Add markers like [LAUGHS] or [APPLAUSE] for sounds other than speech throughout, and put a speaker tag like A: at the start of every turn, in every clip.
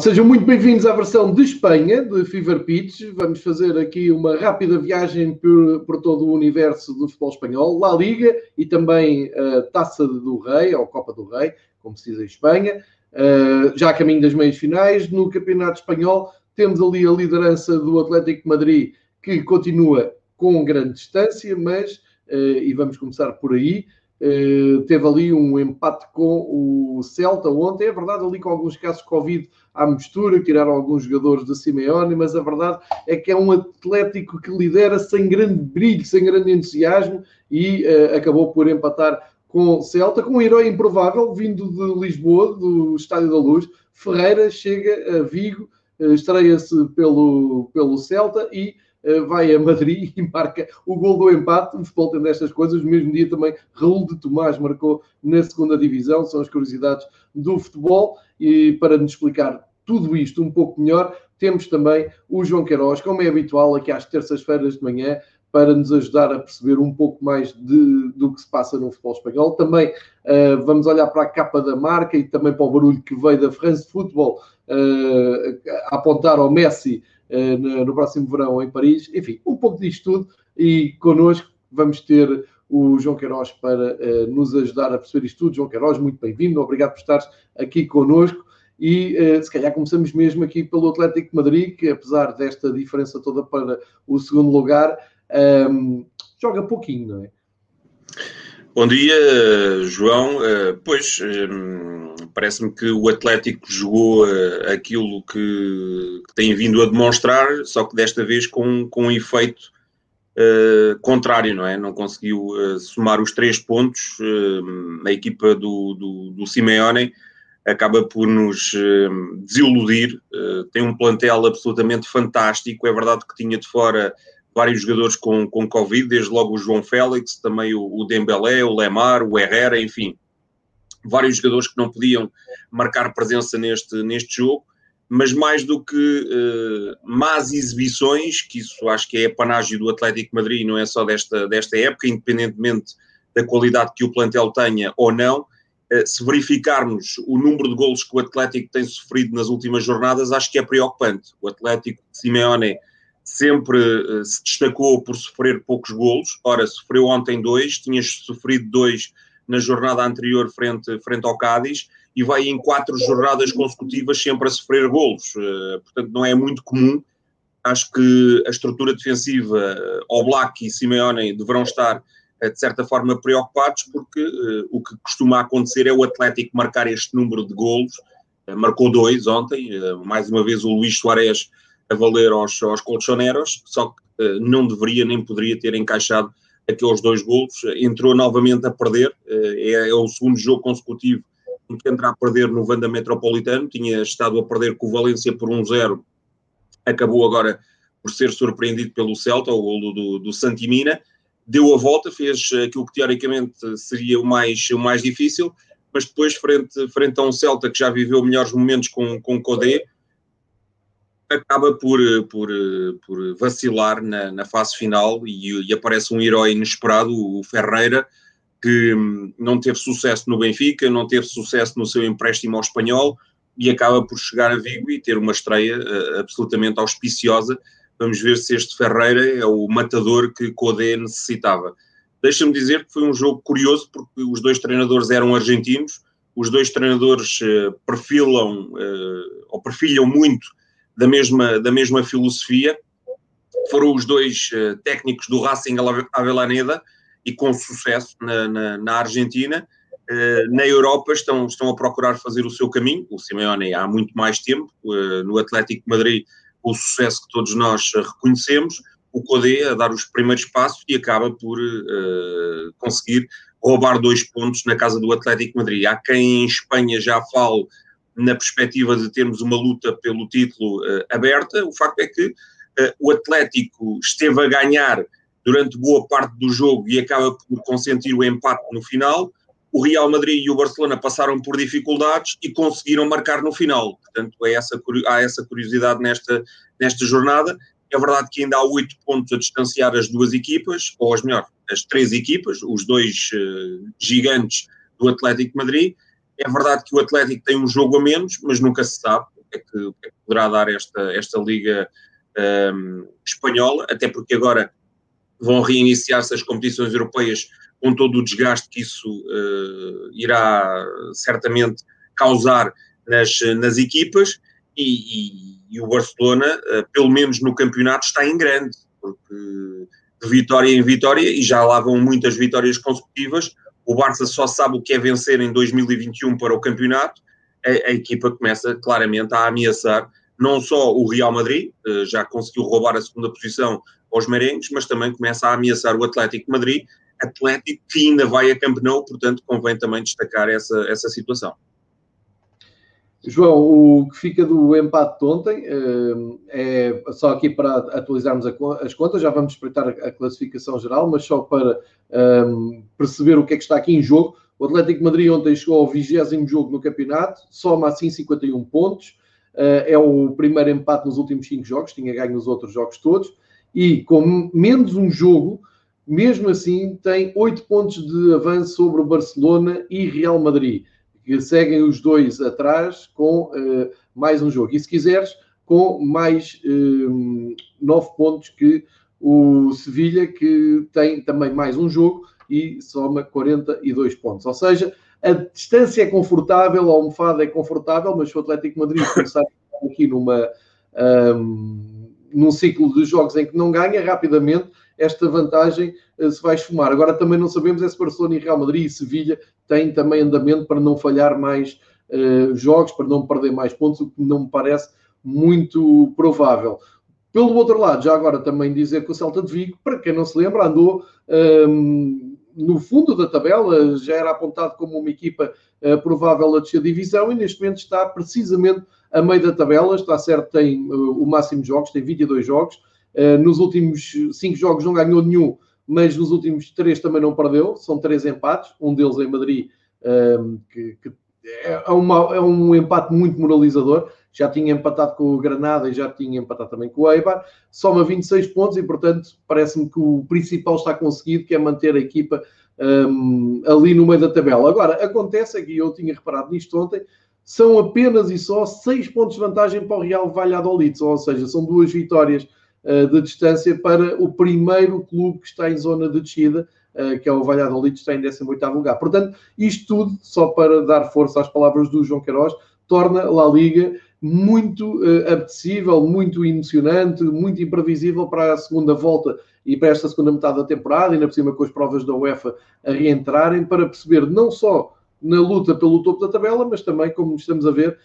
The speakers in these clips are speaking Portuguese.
A: sejam muito bem-vindos à versão de Espanha, de Fever Pitch. Vamos fazer aqui uma rápida viagem por, por todo o universo do futebol espanhol, La Liga e também a Taça do Rei, ou Copa do Rei, como se diz em Espanha. Uh, já a caminho das meias finais, no Campeonato Espanhol, temos ali a liderança do Atlético de Madrid, que continua com grande distância, mas, uh, e vamos começar por aí, Uh, teve ali um empate com o Celta ontem. É verdade, ali com alguns casos de Covid à mistura, tiraram alguns jogadores da Simeone, mas a verdade é que é um Atlético que lidera sem grande brilho, sem grande entusiasmo e uh, acabou por empatar com o Celta, com um herói improvável vindo de Lisboa, do Estádio da Luz. Ferreira chega a Vigo, uh, estreia-se pelo, pelo Celta e eh, vai a Madrid [LAUGHS] e marca o gol do empate. O futebol tem destas coisas. No mesmo dia também Raul de Tomás marcou na segunda divisão. São as curiosidades do futebol. E para nos explicar tudo isto um pouco melhor, temos também o João Queiroz, como é habitual, aqui às terças-feiras de manhã, para nos ajudar a perceber um pouco mais de, do que se passa no futebol espanhol. Também uh, vamos olhar para a capa da marca e também para o barulho que veio da France Football uh, a apontar ao Messi uh, no, no, próximo verão em Paris. Enfim, um pouco disto tudo e connosco vamos ter o João Queiroz para nos ajudar a perceber isto tudo. João Queiroz, muito bem-vindo, obrigado por estares aqui connosco. E uh, se calhar começamos mesmo aqui pelo Atlético de Madrid, que apesar desta diferença toda para o segundo lugar, um, joga pouquinho, não é?
B: Bom dia, João. Uh, pois, um, parece-me que o Atlético jogou uh, aquilo que, que, tem vindo a demonstrar, só que desta vez com, com um efeito uh, contrário, não é? Não conseguiu somar os três pontos. a equipa do, do, do Simeone acaba por nos desiludir. tem um plantel absolutamente fantástico. É verdade que tinha de fora vários jogadores com, com Covid, desde logo o João Félix, também o, o Dembélé, o Lemar, o Herrera, enfim, vários jogadores que não podiam marcar presença neste, neste jogo, mas mais do que uh, más exibições, que isso acho que é panágio do Atlético Madrid, não é só desta, desta época, independentemente da qualidade que o plantel tenha ou não, uh, se verificarmos o número de golos que o Atlético tem sofrido nas últimas jornadas, acho que é preocupante. O Atlético Simeone sempre uh, se destacou por sofrer poucos golos. Ora, sofreu ontem dois, tinha sofrido dois na jornada anterior frente, frente ao Cádiz e vai em quatro jornadas consecutivas sempre a sofrer golos. Uh, portanto, não é muito comum. Acho que a estrutura defensiva, uh, Oblak e Simeone deverão estar, uh, de certa forma, preocupados, porque o que costuma acontecer é o Atlético marcar este número de golos. marcou dois ontem, mais uma vez o Luís Soares a valer aos, aos colchoneros, só que não deveria nem poderia ter encaixado aqueles dois golos. Entrou novamente a perder, é, é, o segundo jogo consecutivo entra a perder no Vanda Metropolitano, tinha estado a perder com o Valência por 1-0, acabou agora por ser surpreendido pelo Celta, o golo do, do Santimina, deu a volta, fez aquilo que teoricamente seria o mais, o mais difícil, mas depois, frente, frente a um Celta que já viveu melhores momentos com, com Codé, acaba por, por, por vacilar na, na fase final e, e, aparece um herói inesperado, o Ferreira, que hum, não teve sucesso no Benfica, não teve sucesso no seu empréstimo ao espanhol e acaba por chegar a Vigo e ter uma estreia uh, absolutamente auspiciosa. Vamos ver se este Ferreira é o matador que Codé necessitava. Deixa-me dizer que foi um jogo curioso porque os dois treinadores eram argentinos, os dois treinadores uh, perfilam uh, ou perfilham muito da mesma, da mesma filosofia. Foram os dois técnicos do Racing Avellaneda e com sucesso na, na, na Argentina. Uh, na Europa estão, estão a procurar fazer o seu caminho. O Simeone há muito mais tempo. Uh, no Atlético de Madrid, o sucesso que todos nós reconhecemos. O Codé a dar os primeiros passos e acaba por conseguir roubar dois pontos na casa do Atlético Madrid. Há quem em Espanha já fale na perspectiva de termos uma luta pelo título uh, aberta. O facto é que uh, o Atlético esteve a ganhar durante boa parte do jogo e acaba por consentir o empate no final. O Real Madrid e o Barcelona passaram por dificuldades e conseguiram marcar no final. Portanto, é essa, há essa curiosidade nesta, nesta jornada. É verdade que ainda há oito pontos a distanciar as duas equipas, ou as melhor, as três equipas, os dois uh, gigantes do Atlético Madrid, é verdade que o Atlético tem um jogo a menos, mas nunca se sabe. que é que, o que, é que poderá dar esta, esta Liga um, Espanhola, até porque agora vão reiniciar-se as competições europeias com todo o desgaste que isso uh, irá certamente causar nas, nas equipas, e, e, e o Barcelona, uh, pelo menos no campeonato, está em grande, porque de vitória em vitória, e já lá vão muitas vitórias consecutivas, o Barça só sabe o que é vencer em 2021 para o campeonato, a, a equipa começa claramente a ameaçar não só o Real Madrid, uh, já conseguiu roubar a segunda posição aos merengues, mas também começa a ameaçar o Atlético de Madrid, Atlético que ainda vai a Camp Nou, portanto convém também destacar essa, essa situação.
A: João, o que fica do empate de ontem eh, é só aqui para atualizarmos as contas, já vamos espreitar a classificação geral, mas só para ehm, perceber o que é que está aqui em jogo. O Atlético Madrid ontem chegou ao vigésimo jogo no campeonato, soma assim 51 pontos, uh, é o primeiro empate nos últimos 5 jogos, tinha ganho os outros jogos todos, e com menos um jogo, mesmo assim tem 8 pontos de avanço sobre o Barcelona e Real Madrid que seguem os dois atrás com uh, mais um jogo. E se quiseres, com mais uh, nove pontos que o Sevilha, que tem também mais um jogo e soma 42 pontos. Ou seja, a distância é confortável, a almofada é confortável, mas o Atlético Madrid começar aqui numa, um, num ciclo de jogos em que não ganha, rapidamente esta vantagem uh, se vai esfumar. Agora também não sabemos é se Barcelona e Real Madrid e Sevilha têm também andamento para não falhar mais uh, jogos, para não perder mais pontos, o que não me parece muito provável. Pelo outro lado, já agora também dizer que o Celta de Vigo, para quem não se lembra, andou um, ehm, no fundo da tabela, já era apontado como uma equipa uh, provável a descer divisão e neste momento está precisamente a meio da tabela, está certo, tem uh, o máximo de jogos, tem 22 jogos, Uh, nos últimos cinco jogos não ganhou nenhum, mas nos últimos três também não perdeu. São três empates, um deles em Madrid, uh, que, que é, uma, é, um empate muito moralizador. Já tinha empatado com o Granada e já tinha empatado também com o Eibar. Soma 26 pontos e, portanto, parece-me que o principal está conseguido, que é manter a equipa um, ali no meio da tabela. Agora, acontece aqui, eu tinha reparado nisto ontem, são apenas e só 6 pontos de vantagem para o Real Valladolid, ou seja, são duas vitórias uh, de distância para o primeiro clube que está em zona de descida, uh, que é o Valladolid, está em 18º lugar. Portanto, isto tudo, só para dar força às palavras do João Queiroz, torna a La Liga muito uh, apetecível, muito emocionante, muito imprevisível para a segunda volta e para esta segunda metade da temporada, ainda por cima com as provas da UEFA a reentrarem, para perceber não só na luta pelo topo da tabela, mas também, como estamos a ver,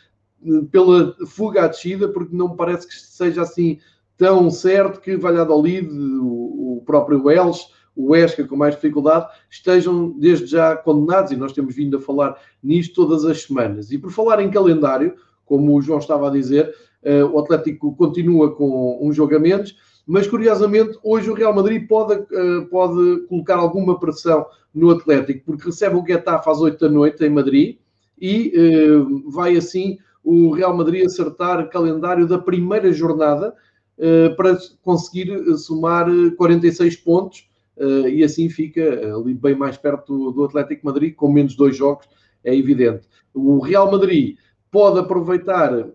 A: pela fuga à descida, porque não parece que seja assim tão certo que Valladolid, o, o próprio Elche, o Esca com mais dificuldade, estejam desde já condenados, e nós temos vindo a falar nisto todas as semanas. E por falar em calendário, como o João estava a dizer, uh, o Atlético continua com um jogo a menos, mas curiosamente hoje o Real Madrid pode, uh, pode colocar alguma pressão no Atlético, porque recebe o Getafe às 8 da noite em Madrid e uh, vai assim o Real Madrid acertar calendário da primeira jornada, eh, para conseguir eh, somar 46 eh, pontos e assim fica ali bem mais perto do Atlético Madrid, com menos dois jogos, é evidente. O Real Madrid pode aproveitar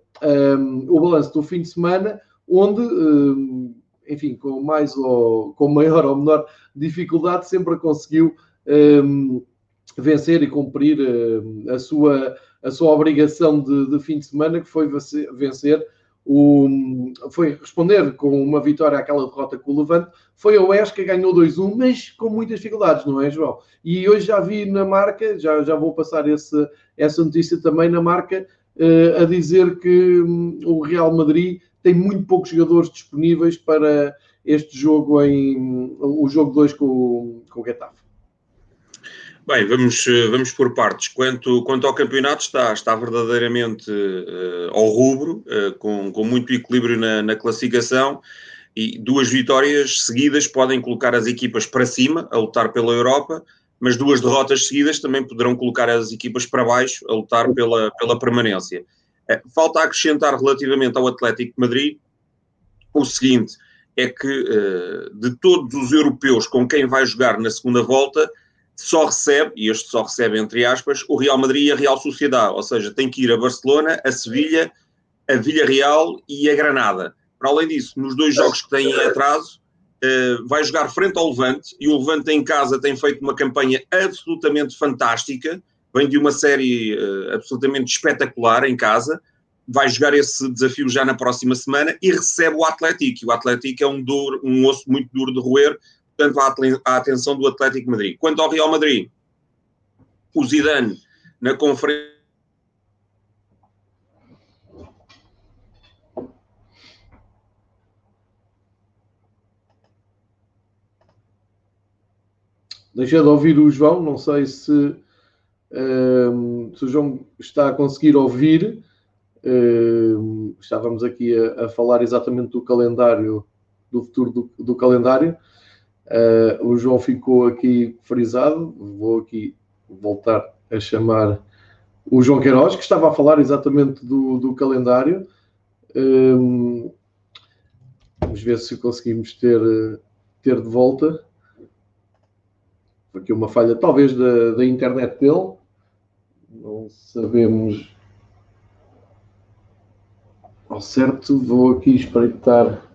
A: o balanço do fim de semana, onde, enfim, com mais ou com maior ou menor dificuldade, sempre conseguiu um, ehm, vencer e cumprir a, sua, a sua obrigação de, de, fim de semana, que foi vencer o, foi responder com uma vitória àquela derrota com o Levante. Foi a Oeste que ganhou 2-1, mas com muitas dificuldades, não é, João? E hoje já vi na marca, já, já vou passar esse, essa notícia também na marca, uh, a dizer que um, o Real Madrid tem muito poucos jogadores disponíveis para este jogo em o jogo 2 com, com o Getafe.
B: Bem, vamos, eh, vamos por partes. Quanto, quanto ao campeonato, está, está verdadeiramente uh, ao rubro, uh, com, com muito equilíbrio na, na, classificação e duas vitórias seguidas podem colocar as equipas para cima, a lutar pela Europa, mas duas derrotas seguidas também poderão colocar as equipas para baixo, a lutar pela, pela permanência. Uh, falta acrescentar relativamente ao Atlético de Madrid o seguinte: é que de todos os europeus com quem vai jogar na segunda volta só recebe, e este só recebe entre aspas, o Real Madrid e a Real Sociedade, ou seja, tem que ir a Barcelona, a Sevilha, a Villarreal e a Granada. Para além disso, nos dois jogos que têm em atraso, uh, vai jogar frente ao Levante e o Levante em casa tem feito uma campanha absolutamente fantástica, vem de uma série uh, absolutamente espetacular em casa, vai jogar esse desafio já na próxima semana e recebe o Atlético. O Atlético é um, duro, um osso muito duro de roer, portanto, a atenção do Atlético Madrid. Quanto ao Real Madrid, o Zidane, na conferência
A: Deixei de ouvir o João, não sei se, se o João está a conseguir ouvir. Estávamos aqui a, a, falar exatamente do calendário, do futuro do, do calendário. Uh, o João ficou aqui frisado. Vou aqui voltar a chamar o João Queiroz, que estava a falar exatamente do, do calendário. Vamos ver se conseguimos ter, ter de volta aqui uma falha, talvez da, da internet dele. Sabemos ao certo. Vou aqui espreitar.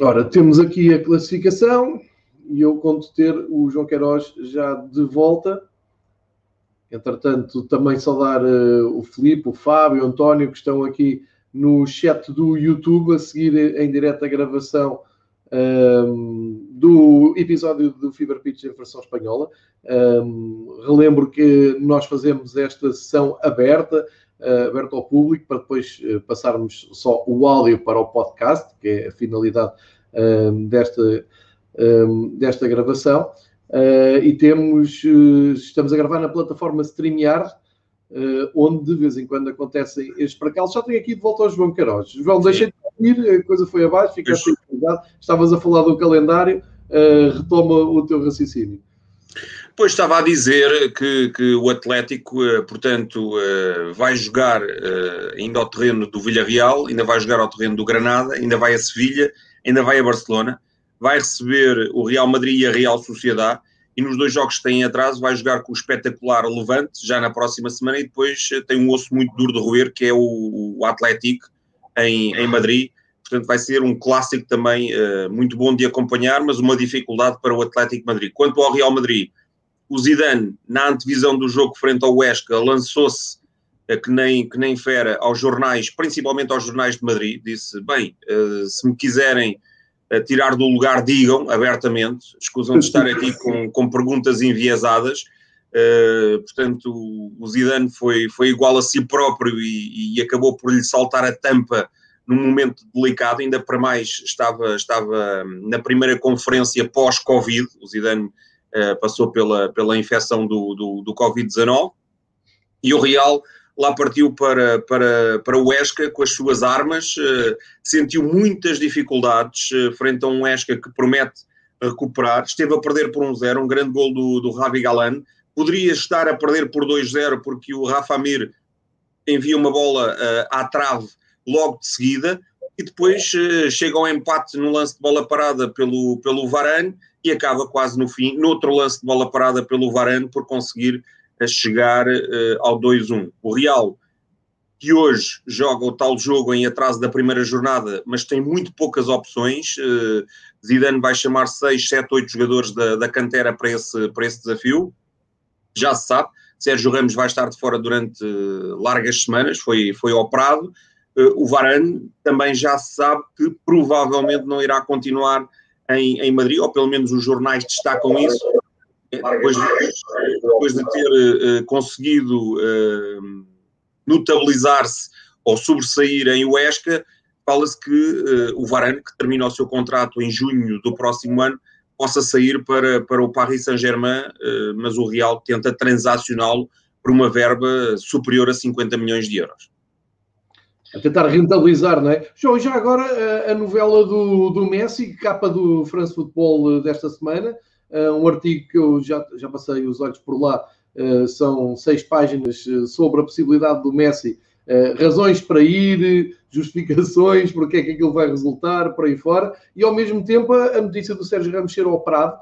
A: Ora, temos aqui a classificação e eu conto ter o João Queiroz já de volta. Entretanto, também saudar uh, o Filipe, o Fábio, o António, que estão aqui no chat do YouTube a seguir em direto a gravação um, do episódio do Fever Pitch em versão espanhola. Um, relembro que nós fazemos esta sessão aberta, uh, aberta ao público, para depois uh, passarmos só o áudio para o podcast, que é a finalidade um, desta, desta gravação. Uh, e temos, uh, estamos a gravar na plataforma StreamYard, onde de vez em quando acontecem estes percalços. Já tenho aqui de volta ao João Queiroz. João, deixei de ouvir, a coisa foi abaixo, ficaste ligado. Estavas a falar do calendário, retoma o teu raciocínio.
B: Pois estava a dizer que, que o Atlético, portanto, vai jogar ainda ao terreno do Villarreal, ainda vai jogar ao terreno do Granada, ainda vai a Sevilha, ainda vai a Barcelona vai receber o Real Madrid e a Real Sociedade e nos dois jogos que têm atraso vai jogar com o espetacular Levante já na próxima semana e depois eh, tem um osso muito duro de roer que é o, o Atlético em, em Madrid. Portanto, vai ser um clássico também uh, muito bom de acompanhar, mas uma dificuldade para o Atlético Madrid. Quanto ao Real Madrid, o Zidane, na antevisão do jogo frente ao Huesca, lançou-se uh, que, nem, que nem fera aos jornais, principalmente aos jornais de Madrid, disse, bem, uh, se me quiserem tirar do lugar, digam abertamente, escusam de estar aqui com, com perguntas enviesadas. Uh, portanto, o Zidane foi, foi igual a si próprio e, e, acabou por lhe saltar a tampa num momento delicado, ainda para mais estava, estava na primeira conferência pós-Covid, o Zidane uh, passou pela, pela infecção do, do, do Covid-19, e o Real lá partiu para, para, para o Esca com as suas armas, uh, sentiu muitas dificuldades uh, frente a um Esca que promete recuperar, esteve a perder por 1-0, um, um grande gol do, do Ravi Galan, poderia estar a perder por 2-0 porque o Rafa Mir envia uma bola uh, à trave logo de seguida e depois chega ao empate no lance de bola parada pelo, pelo Varane e acaba quase no fim, no outro lance de bola parada pelo Varane por conseguir a chegar uh, ao 2-1. O Real, que hoje joga o tal jogo em atraso da primeira jornada, mas tem muito poucas opções. Uh, Zidane vai chamar 6, 7, 8 jogadores da, da cantera para esse, para esse desafio. Já se sabe, Sérgio Ramos vai estar de fora durante uh, largas semanas, foi, foi operado. o Varane também já se sabe que provavelmente não irá continuar em, em Madrid, ou pelo menos os jornais destacam isso, depois de, depois de ter uh, conseguido uh, notabilizar-se ou sobressair em Huesca, fala-se que uh, o Varane, que termina o seu contrato em junho do próximo ano, possa sair para, para o Paris Saint-Germain, mas o Real tenta transacioná-lo por uma verba superior a 50 milhões de euros.
A: A tentar rentabilizar, não é? João, já agora a, novela do, do Messi, capa do France Football desta semana, um artigo que eu já, já passei os olhos por lá, uh, são seis páginas uh, sobre a possibilidade do Messi, razões para ir, justificações, porque é que aquilo vai resultar, por aí fora, e ao mesmo tempo a, notícia do Sérgio Ramos ser operado,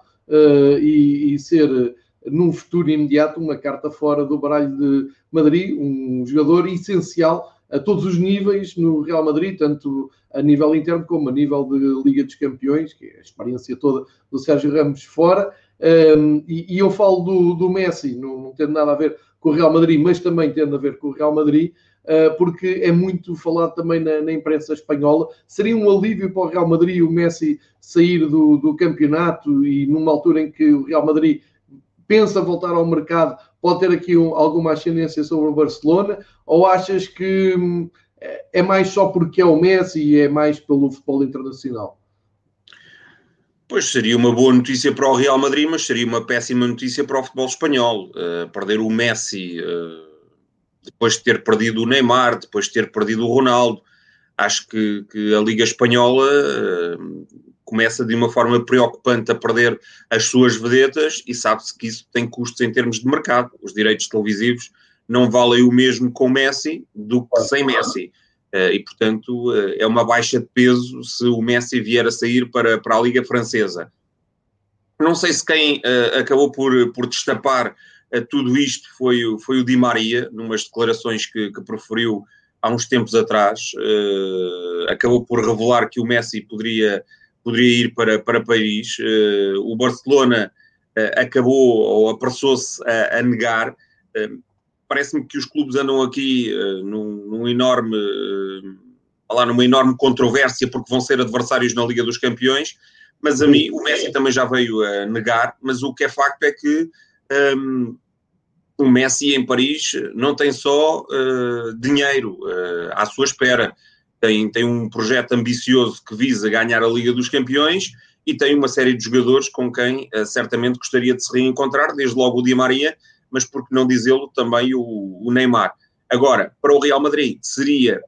A: e, e, ser, num futuro imediato, uma carta fora do baralho de Madrid, um jogador essencial a todos os níveis no Real Madrid, tanto a nível interno como a nível de Liga dos Campeões, que é a experiência toda do Sérgio Ramos fora. Um, e, e, eu falo do, do Messi, não, não tendo nada a ver com o Real Madrid, mas também tendo a ver com o Real Madrid, uh, porque é muito falado também na, na, imprensa espanhola. Seria um alívio para o Real Madrid o Messi sair do, do campeonato e numa altura em que o Real Madrid pensa voltar ao mercado, pode ter aqui um, alguma ascendência sobre o Barcelona? Ou achas que hum, é mais só porque é o Messi e é mais pelo futebol internacional?
B: Pois seria uma boa notícia para o Real Madrid, mas seria uma péssima notícia para o futebol espanhol. Uh, perder o Messi, uh, depois de ter perdido o Neymar, depois de ter perdido o Ronaldo, acho que, que a Liga Espanhola uh, começa de uma forma preocupante a perder as suas vedetas e sabe-se que isso tem custos em termos de mercado. Os direitos televisivos não valem o mesmo com Messi do que sem Messi. Uh, e, portanto, uh, é uma baixa de peso se o Messi vier a sair para, para a Liga Francesa. Não sei se quem uh, acabou por, por destapar tudo isto foi, foi o Di Maria, numas declarações que, que proferiu há uns tempos atrás. acabou por revelar que o Messi poderia, poderia ir para, para Paris. o Barcelona acabou ou apressou-se a, a negar parece-me que os clubes andam aqui uh, num, num, enorme, uh, lá numa enorme controvérsia porque vão ser adversários na Liga dos Campeões, mas a mim, o Messi também já veio a negar, mas o que é facto é que um, ehm, o Messi em Paris não tem só uh, dinheiro à sua espera, tem, tem um projeto ambicioso que visa ganhar a Liga dos Campeões e tem uma série de jogadores com quem certamente gostaria de se reencontrar, desde logo o Di Maria, mas por que não dizê-lo também o, o Neymar. Agora, para o Real Madrid seria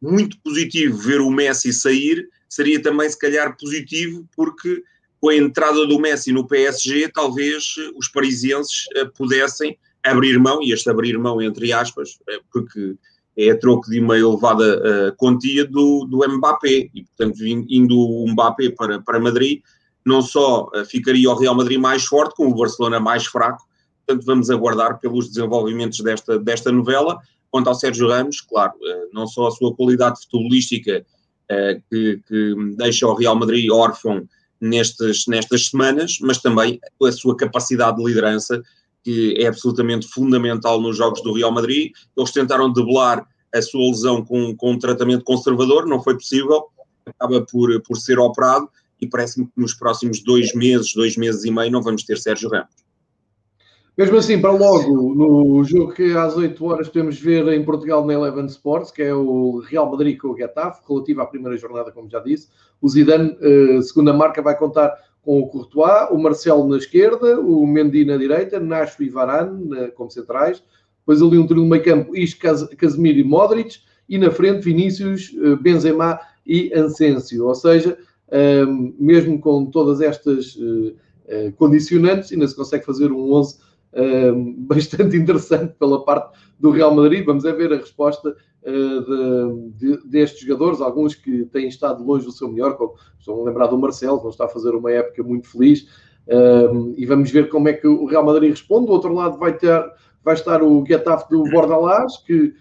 B: muito positivo ver o Messi sair, seria também se calhar positivo porque com a entrada do Messi no PSG, talvez os parisienses eh, pudessem abrir mão, e este abrir mão entre aspas, eh, porque é a troco de uma elevada uh, quantia do, do Mbappé, e portanto indo o Mbappé para, para Madrid, não só ficaria o Real Madrid mais forte, como o Barcelona mais fraco, portanto vamos aguardar pelos desenvolvimentos desta, desta novela. Quanto ao Sérgio Ramos, claro, eh, não só a sua qualidade futebolística eh, que, que deixa o Real Madrid órfão nestas, nestas semanas, mas também a sua capacidade de liderança, que é absolutamente fundamental nos jogos do Real Madrid. Eles tentaram debelar a sua lesão com, com um tratamento conservador, não foi possível, acaba por, por ser operado e parece-me que nos próximos dois meses, dois meses e meio, não vamos ter Sérgio Ramos.
A: Mesmo assim, para logo, no jogo que às 8 horas podemos ver em Portugal na Eleven Sports, que é o Real Madrid com o Getafe, relativo à primeira jornada, como já disse, o Zidane, eh, segunda marca, vai contar com o Courtois, o Marcelo na esquerda, o Mendy na direita, Nacho e Varane como centrais, depois ali um trio no meio campo, Isco, Casemiro e Modric, e na frente Vinícius, eh, Benzema e Ansensio. Ou seja, eh, mesmo com todas estas condicionantes, ainda se consegue fazer um 11 [LAUGHS] bastante interessante pela parte do Real Madrid. Vamos é ver a resposta uh, de, de, destes jogadores, alguns que têm estado longe do seu melhor, como estão a lembrar do Marcelo, não está a fazer uma época muito feliz. e vamos ver como é que o Real Madrid responde. Do outro lado vai, ter, vai estar o Getafe do Bordalás, que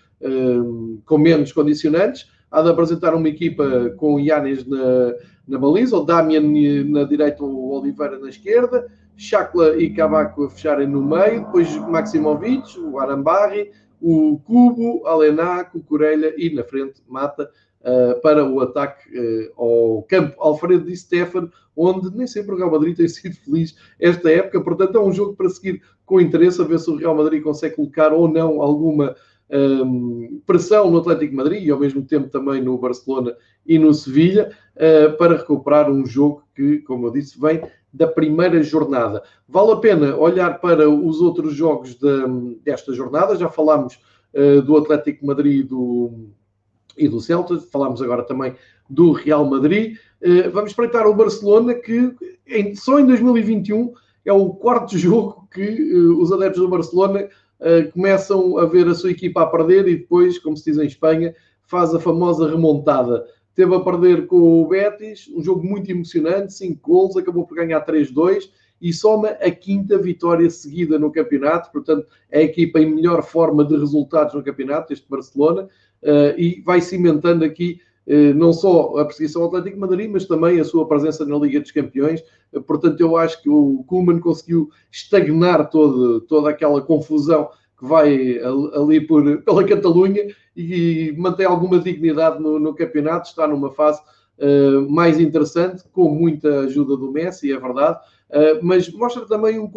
A: com menos condicionantes, há de apresentar uma equipa com Yanis na, na baliza, o Damian na direita, o Oliveira na esquerda, Chakla e Cavaco a fecharem no meio, depois Maximovic, o Arambarri, o Cubo, Alená, Cucurelha e na frente Mata uh, para o ataque uh, ao campo. Alfredo Di Stefano, onde nem sempre o Real Madrid tem [LAUGHS] sido feliz esta época, portanto é um jogo para seguir com interesse a ver se o Real Madrid consegue colocar ou não alguma um, pressão no Atlético Madrid e ao mesmo tempo também no Barcelona e no Sevilha uh, para recuperar um jogo que, como eu disse, vem da primeira jornada. Vale a pena olhar para os outros jogos de, desta jornada. Já falámos uh, do Atlético Madrid e do, e do Celta, falámos agora também do Real Madrid. Uh, vamos espreitar o Barcelona, que em, só em 2021 é o quarto [LAUGHS] jogo que uh, os adeptos do Barcelona começam a ver a sua equipa a perder e depois, como se diz em Espanha, faz a famosa remontada. Teve a perder com o Betis, um jogo muito emocionante, 5 gols, acabou por ganhar 3-2 e soma a quinta vitória seguida no campeonato, portanto, é a equipa em melhor forma de resultados no campeonato, este Barcelona, uh, e vai cimentando aqui uh, não só a perseguição ao Atlético Madrid, mas também a sua presença na Liga dos Campeões. Uh, portanto, eu acho que o Koeman conseguiu estagnar todo, toda aquela confusão vai ali por, pela Catalunha e mantém alguma dignidade no, no campeonato, está numa fase Uh, mais interessante, com muita ajuda do Messi, é verdade, uh, mas mostra também um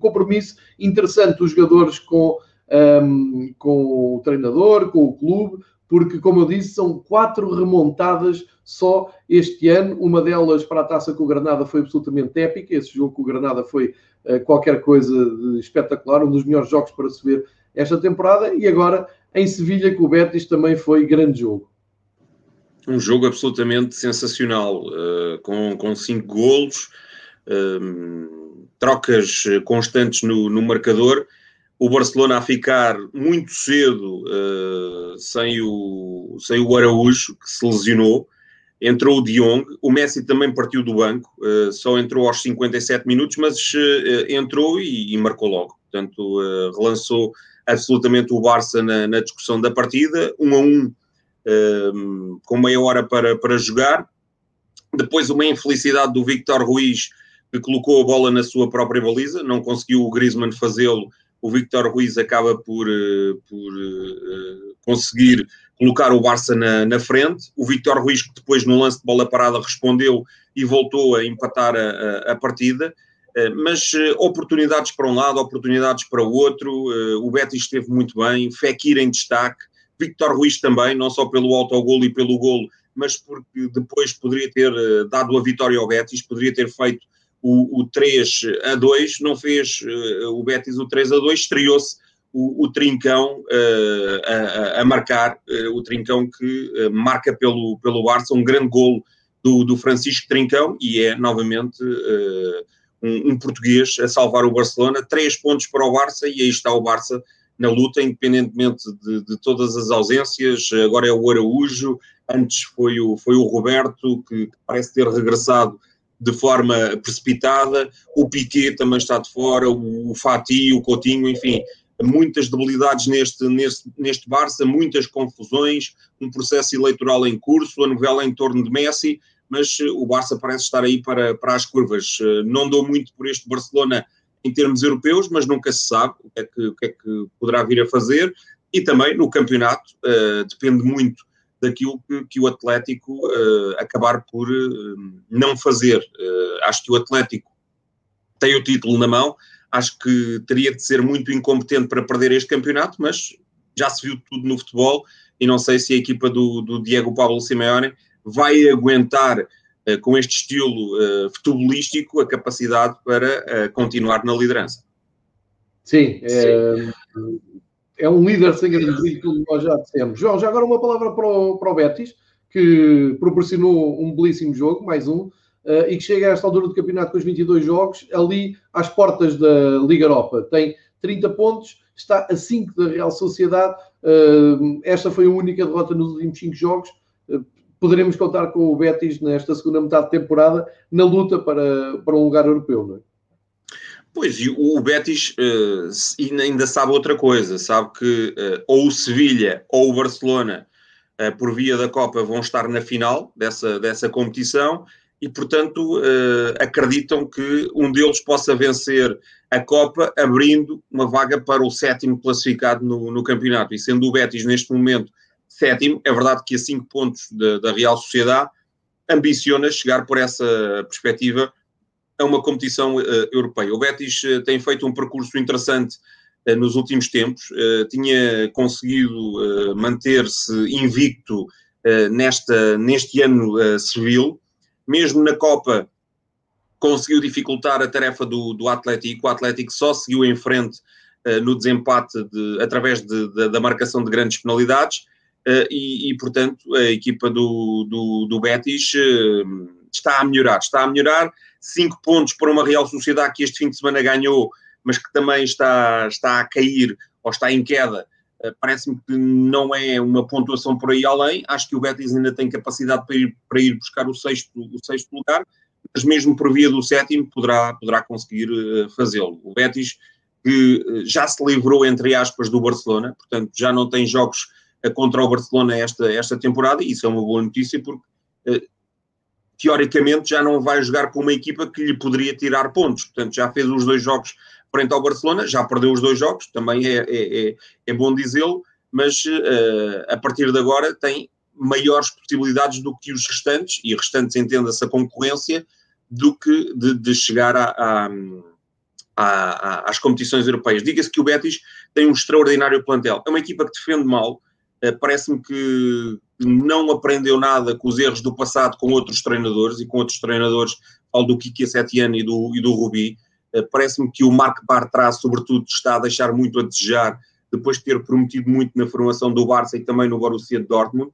A: compromisso interessante dos jogadores com, um, ehm, com o treinador, com o clube, porque, como eu disse, são quatro remontadas só este ano. Uma delas para a taça com o Granada foi absolutamente épica. Esse jogo com o Granada foi uh, qualquer coisa de espetacular, um dos melhores jogos para se ver esta temporada. E agora em Sevilha com o Betis também foi grande jogo
B: um jogo absolutamente sensacional, uh, com, com cinco golos, uh, trocas constantes no, no, marcador. O Barcelona a ficar muito cedo uh, sem, o, sem o Araújo, que se lesionou. Entrou o De Jong, o Messi também partiu do banco, só entrou aos 57 minutos, mas entrou e, e, marcou logo. Portanto, relançou absolutamente o Barça na, na discussão da partida, um a um com meia hora para, para jogar. Depois, uma infelicidade do Victor Ruiz, que colocou a bola na sua própria baliza, não conseguiu o Griezmann fazê-lo. O Victor Ruiz acaba por, eh, por uh, conseguir colocar o Barça na, na, frente. O Victor Ruiz, que depois, no lance de bola parada, respondeu e voltou a empatar a, a, a partida. Uh, mas oportunidades para um lado, oportunidades para o outro. o Betis esteve muito bem. Fekir em destaque. Victor Ruiz também, não só pelo autogolo e pelo golo, mas porque depois poderia ter eh, dado a vitória ao Betis, poderia ter feito o, o 3 a 2, não fez uh, o Betis o 3 a 2, estreou-se o, o, Trincão uh, a, a, marcar, uh, o Trincão que marca pelo, pelo Barça, um grande golo do, do Francisco Trincão e é novamente um, um, português a salvar o Barcelona, três pontos para o Barça e aí está o Barça na luta, independentemente de, de, todas as ausências. Agora é o Araújo, antes foi o, foi o Roberto, que parece ter regressado de forma precipitada. O Piquet também está de fora, o, Fati, o Coutinho, enfim, muitas debilidades neste, neste, neste Barça, muitas confusões, um processo eleitoral em curso, a novela em torno de Messi, mas o Barça parece estar aí para, para as curvas. Não dou muito por este Barcelona em termos europeus, mas nunca se sabe o que é que, o que, é que poderá vir a fazer. E também no campeonato, uh, depende muito daquilo que, que o Atlético uh, acabar por uh, não fazer. acho que o Atlético tem o título na mão, acho que teria de ser muito incompetente para perder este campeonato, mas já se viu tudo no futebol e não sei se a equipa do, do Diego Pablo Simeone vai aguentar com este estilo uh, futebolístico, a capacidade para uh, continuar na liderança.
A: Sim, é, é um líder sem brilho, como nós já dissemos. João, já agora uma palavra para o, para o Betis, que proporcionou um belíssimo jogo, mais um, uh, e que chega a esta altura do campeonato com os 22 jogos, ali às portas da Liga Europa. Tem 30 pontos, está a 5 da Real Sociedade. Uh, esta foi a única derrota nos últimos 5 jogos poderemos contar com o Betis nesta segunda metade de temporada na luta para, para um lugar europeu, não é?
B: Pois, e o Betis uh, ainda sabe outra coisa, sabe que uh, ou o Sevilha ou o Barcelona, uh, por via da Copa, vão estar na final dessa, dessa competição e, portanto, acreditam que um deles possa vencer a Copa, abrindo uma vaga para o sétimo classificado no, no campeonato. E sendo o Betis, neste momento, sétimo. É verdade que a cinco pontos da, da Real Sociedade ambiciona chegar por essa perspectiva a uma competição uh, europeia. O Betis uh, tem feito um percurso interessante uh, nos últimos tempos, tinha conseguido manter-se invicto nesta, neste ano civil, mesmo na Copa conseguiu dificultar a tarefa do, do Atlético, o Atlético só seguiu em frente no desempate de, através de, de, da marcação de grandes penalidades, e, e, portanto, a equipa do, do, do Betis está a melhorar. Está a melhorar. Cinco pontos para uma Real Sociedade que este fim de semana ganhou, mas que também está, está a cair ou está em queda Uh, Parece-me que não é uma pontuação por aí além. Acho que o Betis ainda tem capacidade para ir, para ir buscar o sexto, o sexto lugar, mas mesmo por via do sétimo poderá, poderá conseguir uh, fazê-lo. O Betis que já se livrou, entre aspas, do Barcelona, portanto já não tem jogos contra o Barcelona esta, esta temporada, e isso é uma boa notícia porque teoricamente já não vai jogar com uma equipa que lhe poderia tirar pontos. Portanto, já fez os dois jogos frente ao Barcelona, já perdeu os dois jogos, também é, é, é, é bom dizê-lo, mas uh, a partir de agora tem maiores possibilidades do que os restantes, e restantes entenda-se a concorrência, do que de, de chegar a, a, a, às competições europeias. Diga-se que o Betis tem um extraordinário plantel. É uma equipa que defende mal, uh, parece-me que não aprendeu nada com os erros do passado com outros treinadores e com outros treinadores, falo do Kiki Setiano e do, e do Rubi. Uh, Parece-me que o Marco Bartraz, sobretudo, está a deixar muito a desejar depois de ter prometido muito na formação do Barça e também no Borussia Dortmund.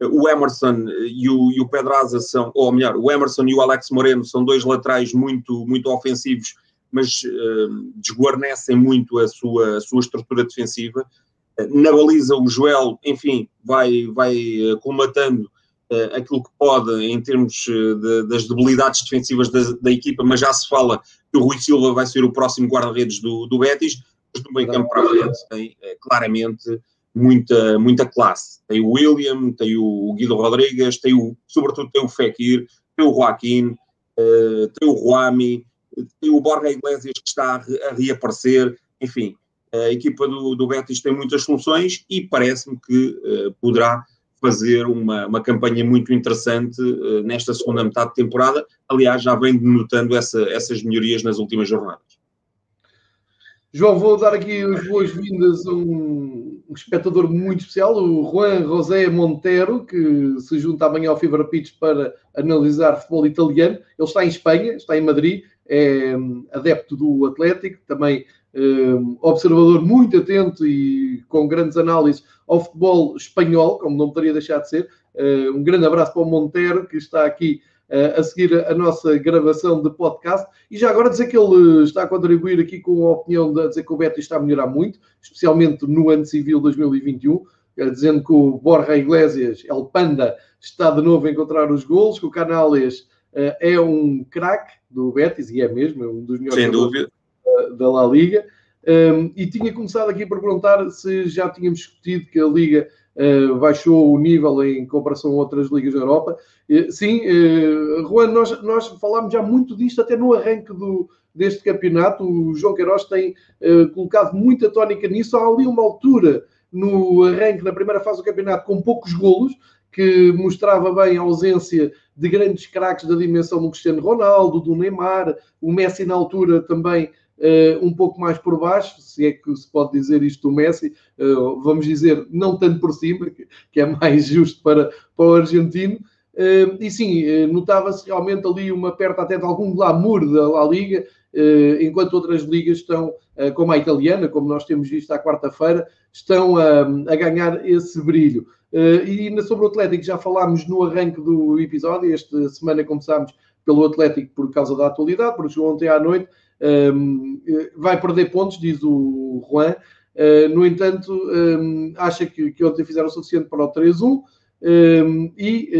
B: Uh, o Emerson e o, e o Pedraza são, ou melhor, o Emerson e o Alex Moreno são dois laterais muito, muito ofensivos, mas uh, desguarnecem muito a sua, a sua estrutura defensiva na baliza o Joel, enfim, vai, vai eh, colmatando uh, aquilo que pode em termos eh, de, das debilidades defensivas da, da, equipa, mas já se fala que o Rui Silva vai ser o próximo guarda-redes do, do Betis, mas do meio campo para a frente tem claramente muita, muita classe. Tem o William, tem o Guido Rodrigues, tem o, sobretudo tem o Fekir, tem o Joaquim, uh, tem o Ruami, tem o Borja Iglesias que está a, a reaparecer, enfim, a equipa do, do Betis tem muitas soluções e parece-me que uh, poderá fazer uma, uma campanha muito interessante uh, nesta segunda metade de temporada. Aliás, já vem denotando essa, essas melhorias nas últimas jornadas.
A: João, vou dar aqui as boas-vindas a um, um, espectador muito especial, o Juan José Montero, que se junta amanhã ao Fever Pitch para analisar futebol italiano. Ele está em Espanha, está em Madrid, é um, adepto do Atlético, também observador muito atento e com grandes análises ao futebol espanhol, como não poderia deixar de ser. Uh, um grande abraço para o Monteiro, que está aqui uh, a seguir a nossa gravação de podcast. E já agora dizer que ele está a contribuir aqui com a opinião de dizer que o Betis está a melhorar muito, especialmente no ano civil 2021, dizendo que o Borja Iglesias, El Panda, está de novo a encontrar os golos, que o Canales uh, é um craque do Betis, e é mesmo, é um dos melhores.
B: Sem dúvida
A: da La Liga. Um, e tinha começado aqui por perguntar se já tínhamos discutido que a Liga uh, baixou o nível em comparação a outras ligas da Europa. Uh, sim, uh, Juan, nós, nós falámos já muito disto até no arranque do, deste campeonato. O João Queiroz tem uh, colocado muita tónica nisso. Há ali uma altura no arranque, na primeira fase do campeonato, com poucos golos, que mostrava bem a ausência de grandes craques da dimensão do Cristiano Ronaldo, do Neymar, o Messi na altura também Uh, um pouco mais por baixo, se é que se pode dizer isto do Messi, uh, vamos dizer, não tanto por cima, que, é mais justo para, para o argentino. Uh, e sim, notava-se realmente ali uma perda até de algum glamour da La Liga, enquanto outras ligas estão, como a italiana, como nós temos visto à quarta-feira, estão a, a, ganhar esse brilho. e sobre o Atlético já falámos no arranque do episódio, esta semana começámos pelo Atlético por causa da atualidade, porque chegou ontem à noite, um, vai perder pontos, diz o Juan. Uh, no entanto, um, acha que, que ontem fizeram o suficiente para o 3-1. Um, e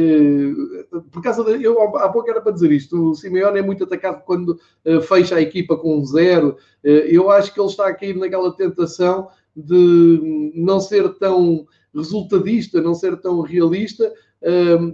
A: uh, por causa de, eu há pouco era para dizer isto, o Simeone é muito atacado quando uh, fecha a equipa com um zero. Eu acho que ele está a cair naquela tentação de não ser tão resultadista, não ser tão realista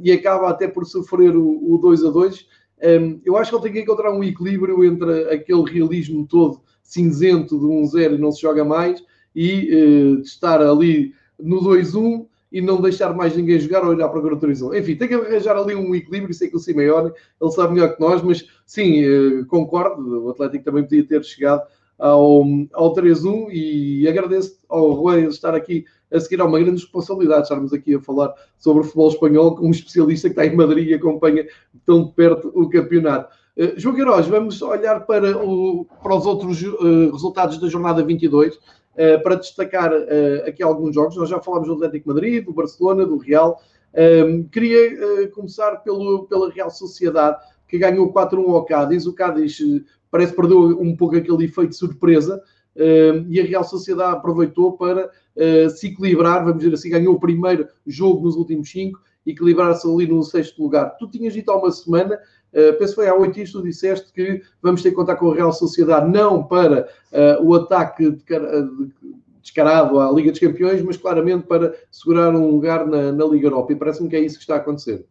A: e acaba até por sofrer o, o 2 a 2 um, eu acho que ele tem que encontrar um equilíbrio entre aquele realismo todo cinzento de 1-0 e não se joga mais e uh, estar ali no 2-1 e não deixar mais ninguém jogar ou olhar para a televisão. Enfim, tem que arranjar ali um equilíbrio. Sei que o Simeone ele sabe melhor que nós, mas sim, uh, concordo. O Atlético também podia ter chegado ao, ao 3-1 e agradeço ao Juan estar aqui a seguir há uma grande responsabilidade estarmos aqui a falar sobre o futebol espanhol com um especialista que está em Madrid e acompanha tão de perto o campeonato. Uh, João Queiroz, vamos olhar para, o, para os outros uh, resultados da jornada 22 uh, eh, para destacar aqui alguns jogos. Nós já falámos do Atlético Madrid, do Barcelona, do Real. queria começar pelo, pela Real Sociedade, que ganhou 4-1 ao Cádiz. O Cádiz parece que perdeu um pouco aquele efeito surpresa, e a Real Sociedade aproveitou para se equilibrar, vamos dizer assim, ganhou o primeiro jogo nos últimos cinco, equilibrar-se ali no sexto lugar. Tu tinhas dito há uma semana Uh, penso que foi há oito dias tu disseste que vamos ter que contar com a Real Sociedade, não para uh, o ataque de, descarado à Liga dos Campeões, mas claramente para segurar um lugar na, na Liga Europa. E parece-me que é isso que está a acontecer.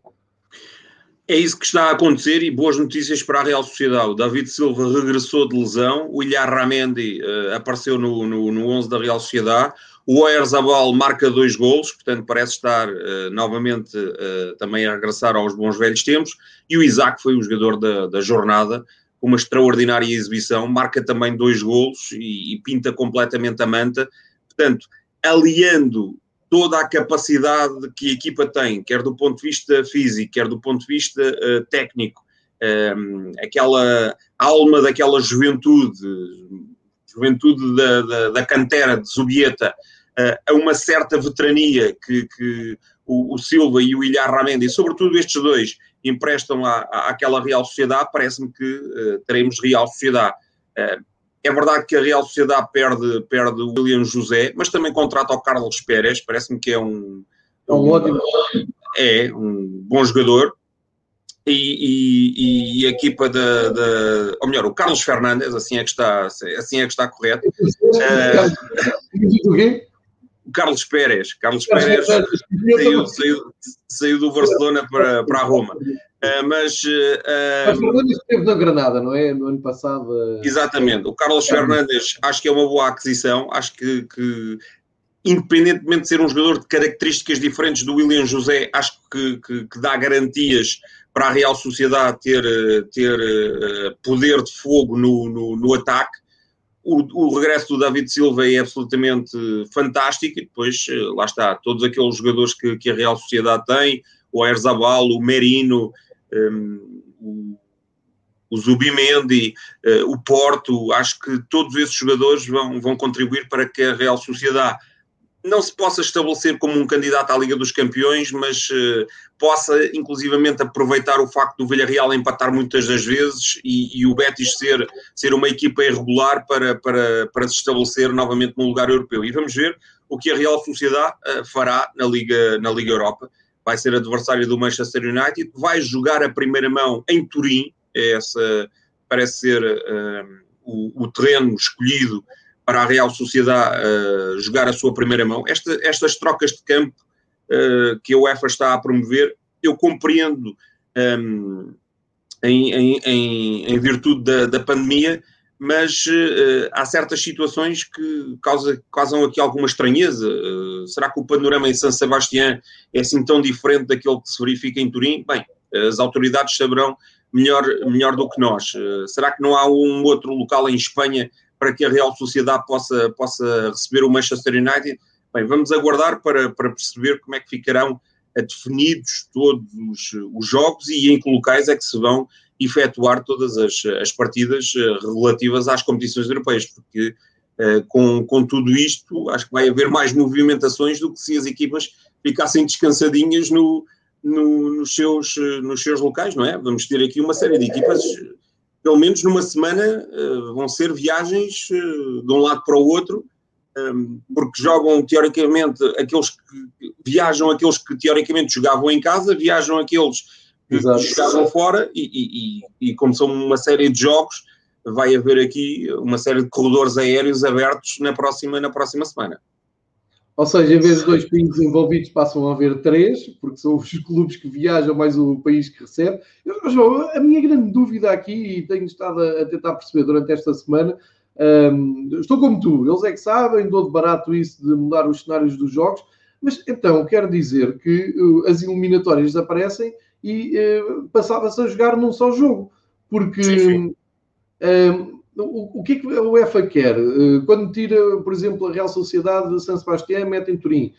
B: É isso que está a acontecer e boas notícias para a Real Sociedade. O David Silva regressou de lesão, o Ilhar Ramendi uh, apareceu no, no, no 11 da Real Sociedade, o Oerzabal marca dois golos, portanto parece estar uh, novamente uh, também a regressar aos bons velhos tempos, e o Isaac foi o jogador da, da jornada, com uma extraordinária exibição, marca também dois golos e, e pinta completamente a manta, portanto, aliando toda a capacidade que a equipa tem, quer do ponto de vista físico, quer do ponto de vista uh, técnico, um, ehm, aquela alma daquela juventude, juventude da, da, da cantera de Zubieta, uh, a uma certa veterania que, que o, o, Silva e o Ilhar Ramendi, sobretudo estes dois, emprestam à, àquela Real Sociedade, parece-me que uh, teremos Real Sociedade. Uh, é verdade que a Real Sociedade perde, perde o William José, mas também contrata o Carlos Pérez, parece-me que é um,
A: é um ótimo.
B: É, um bom jogador. E, e, e a equipa da, da, ou melhor, o Carlos Fernandes, assim é que está, assim é que está correto. Uh, o Carlos Pérez, Carlos Pérez saiu, saiu, saiu do Barcelona para, para a Roma. Uh, mas. Uh,
A: mas Fernandes esteve na Granada, não é? No ano passado. Uh...
B: Exatamente. O Carlos Fernandes acho que é uma boa aquisição. Acho que, que, independentemente de ser um jogador de características diferentes do William José, acho que, que, que dá garantias para a Real Sociedade ter, ter poder de fogo no, no, no ataque. O, o, regresso do David Silva é absolutamente fantástico e depois, lá está, todos aqueles jogadores que, que a Real Sociedade tem, o Erzabal, o Merino, um, o Zubimendi, uh, o Porto, acho que todos esses jogadores vão, vão contribuir para que a Real Sociedade não se possa estabelecer como um candidato à Liga dos Campeões, mas uh, possa inclusivamente aproveitar o facto do Villarreal empatar muitas das vezes e, e, o Betis ser, ser uma equipa irregular para, para, para se estabelecer novamente no lugar europeu. E vamos ver o que a Real Sociedade uh, fará na Liga, na Liga Europa vai ser adversário do Manchester United, vai jogar a primeira mão em Turim, é essa parece ser uh, o, o, terreno escolhido para a Real Sociedade uh, jogar a sua primeira mão. Esta, estas trocas de campo uh, que a UEFA está a promover, eu compreendo um, em, em, em, em, virtude da, da pandemia, mas uh, há certas situações que causa, causam aqui alguma estranheza. Será que o panorama em San Sebastián é assim tão diferente daquele que se verifica em Turim? Bem, as autoridades saberão melhor, melhor do que nós. Será que não há um outro local em Espanha para que a Real Sociedade possa, possa receber o Manchester United? Bem, vamos aguardar para, para perceber como é que ficarão definidos todos os, os jogos e em que locais é que se vão efetuar todas as, as partidas eh, relativas às competições europeias, porque uh, com, com tudo isto acho que vai haver mais movimentações do que se as equipas ficassem descansadinhas no, no, nos, seus, eh, nos seus locais, não é? Vamos ter aqui uma série de equipas, pelo menos numa semana, uh, vão ser viagens uh, de um lado para o outro, um, porque jogam teoricamente aqueles que viajam aqueles que teoricamente jogavam em casa, viajam aqueles Exato. jogavam fora e, e, e, e, como são uma série de jogos, vai haver aqui uma série de corredores aéreos abertos na próxima, na próxima semana.
A: Ou seja, em vez de dois países envolvidos, passam a haver três, porque são os [LAUGHS] clubes que viajam mais o país que recebe. Eu, João, a minha grande dúvida aqui, e tenho estado a, tentar perceber durante esta semana, um, estou como tu, eles é que sabem, dou de barato isso de mudar os cenários dos jogos, mas então quero dizer que uh, as eliminatórias aparecem e uh, passava-se a jogar num só jogo. Porque sim, sim. Uh, o, o, que é que a UEFA quer? Uh, quando tira, por exemplo, a Real Sociedade de San Sebastián, mete em Turim.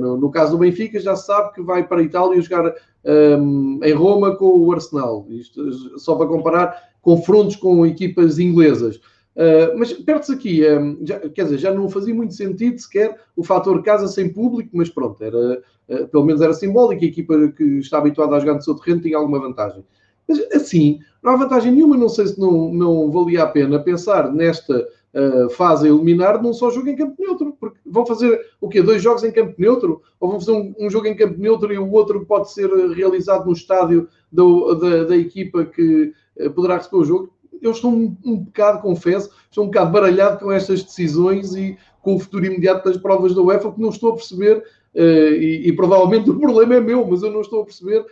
A: No, no, caso do Benfica, já se sabe que vai para a Itália jogar um, em Roma com o Arsenal. Isto só para comparar confrontos com equipas inglesas. Uh, mas perto aqui, um, já, quer dizer, já não fazia muito sentido sequer o fator casa sem público, mas pronto, era, uh, pelo menos era simbólico, a equipa que está habituada a jogar no seu terreno tinha alguma vantagem. Mas assim, não há vantagem nenhuma, não sei se não, não valia a pena pensar nesta uh, fase a eliminar num só jogo em campo neutro. Porque vão fazer o quê? Dois jogos em campo neutro? Ou vão fazer um, um jogo em campo neutro e o outro pode ser realizado no estádio do, da, da, equipa que uh, poderá receber o jogo? Eu estou um, um bocado, confesso, estou um bocado baralhado com estas decisões e com o futuro imediato das provas da UEFA, que não estou a perceber Uh, e, e, provavelmente o problema é meu, mas eu não estou a perceber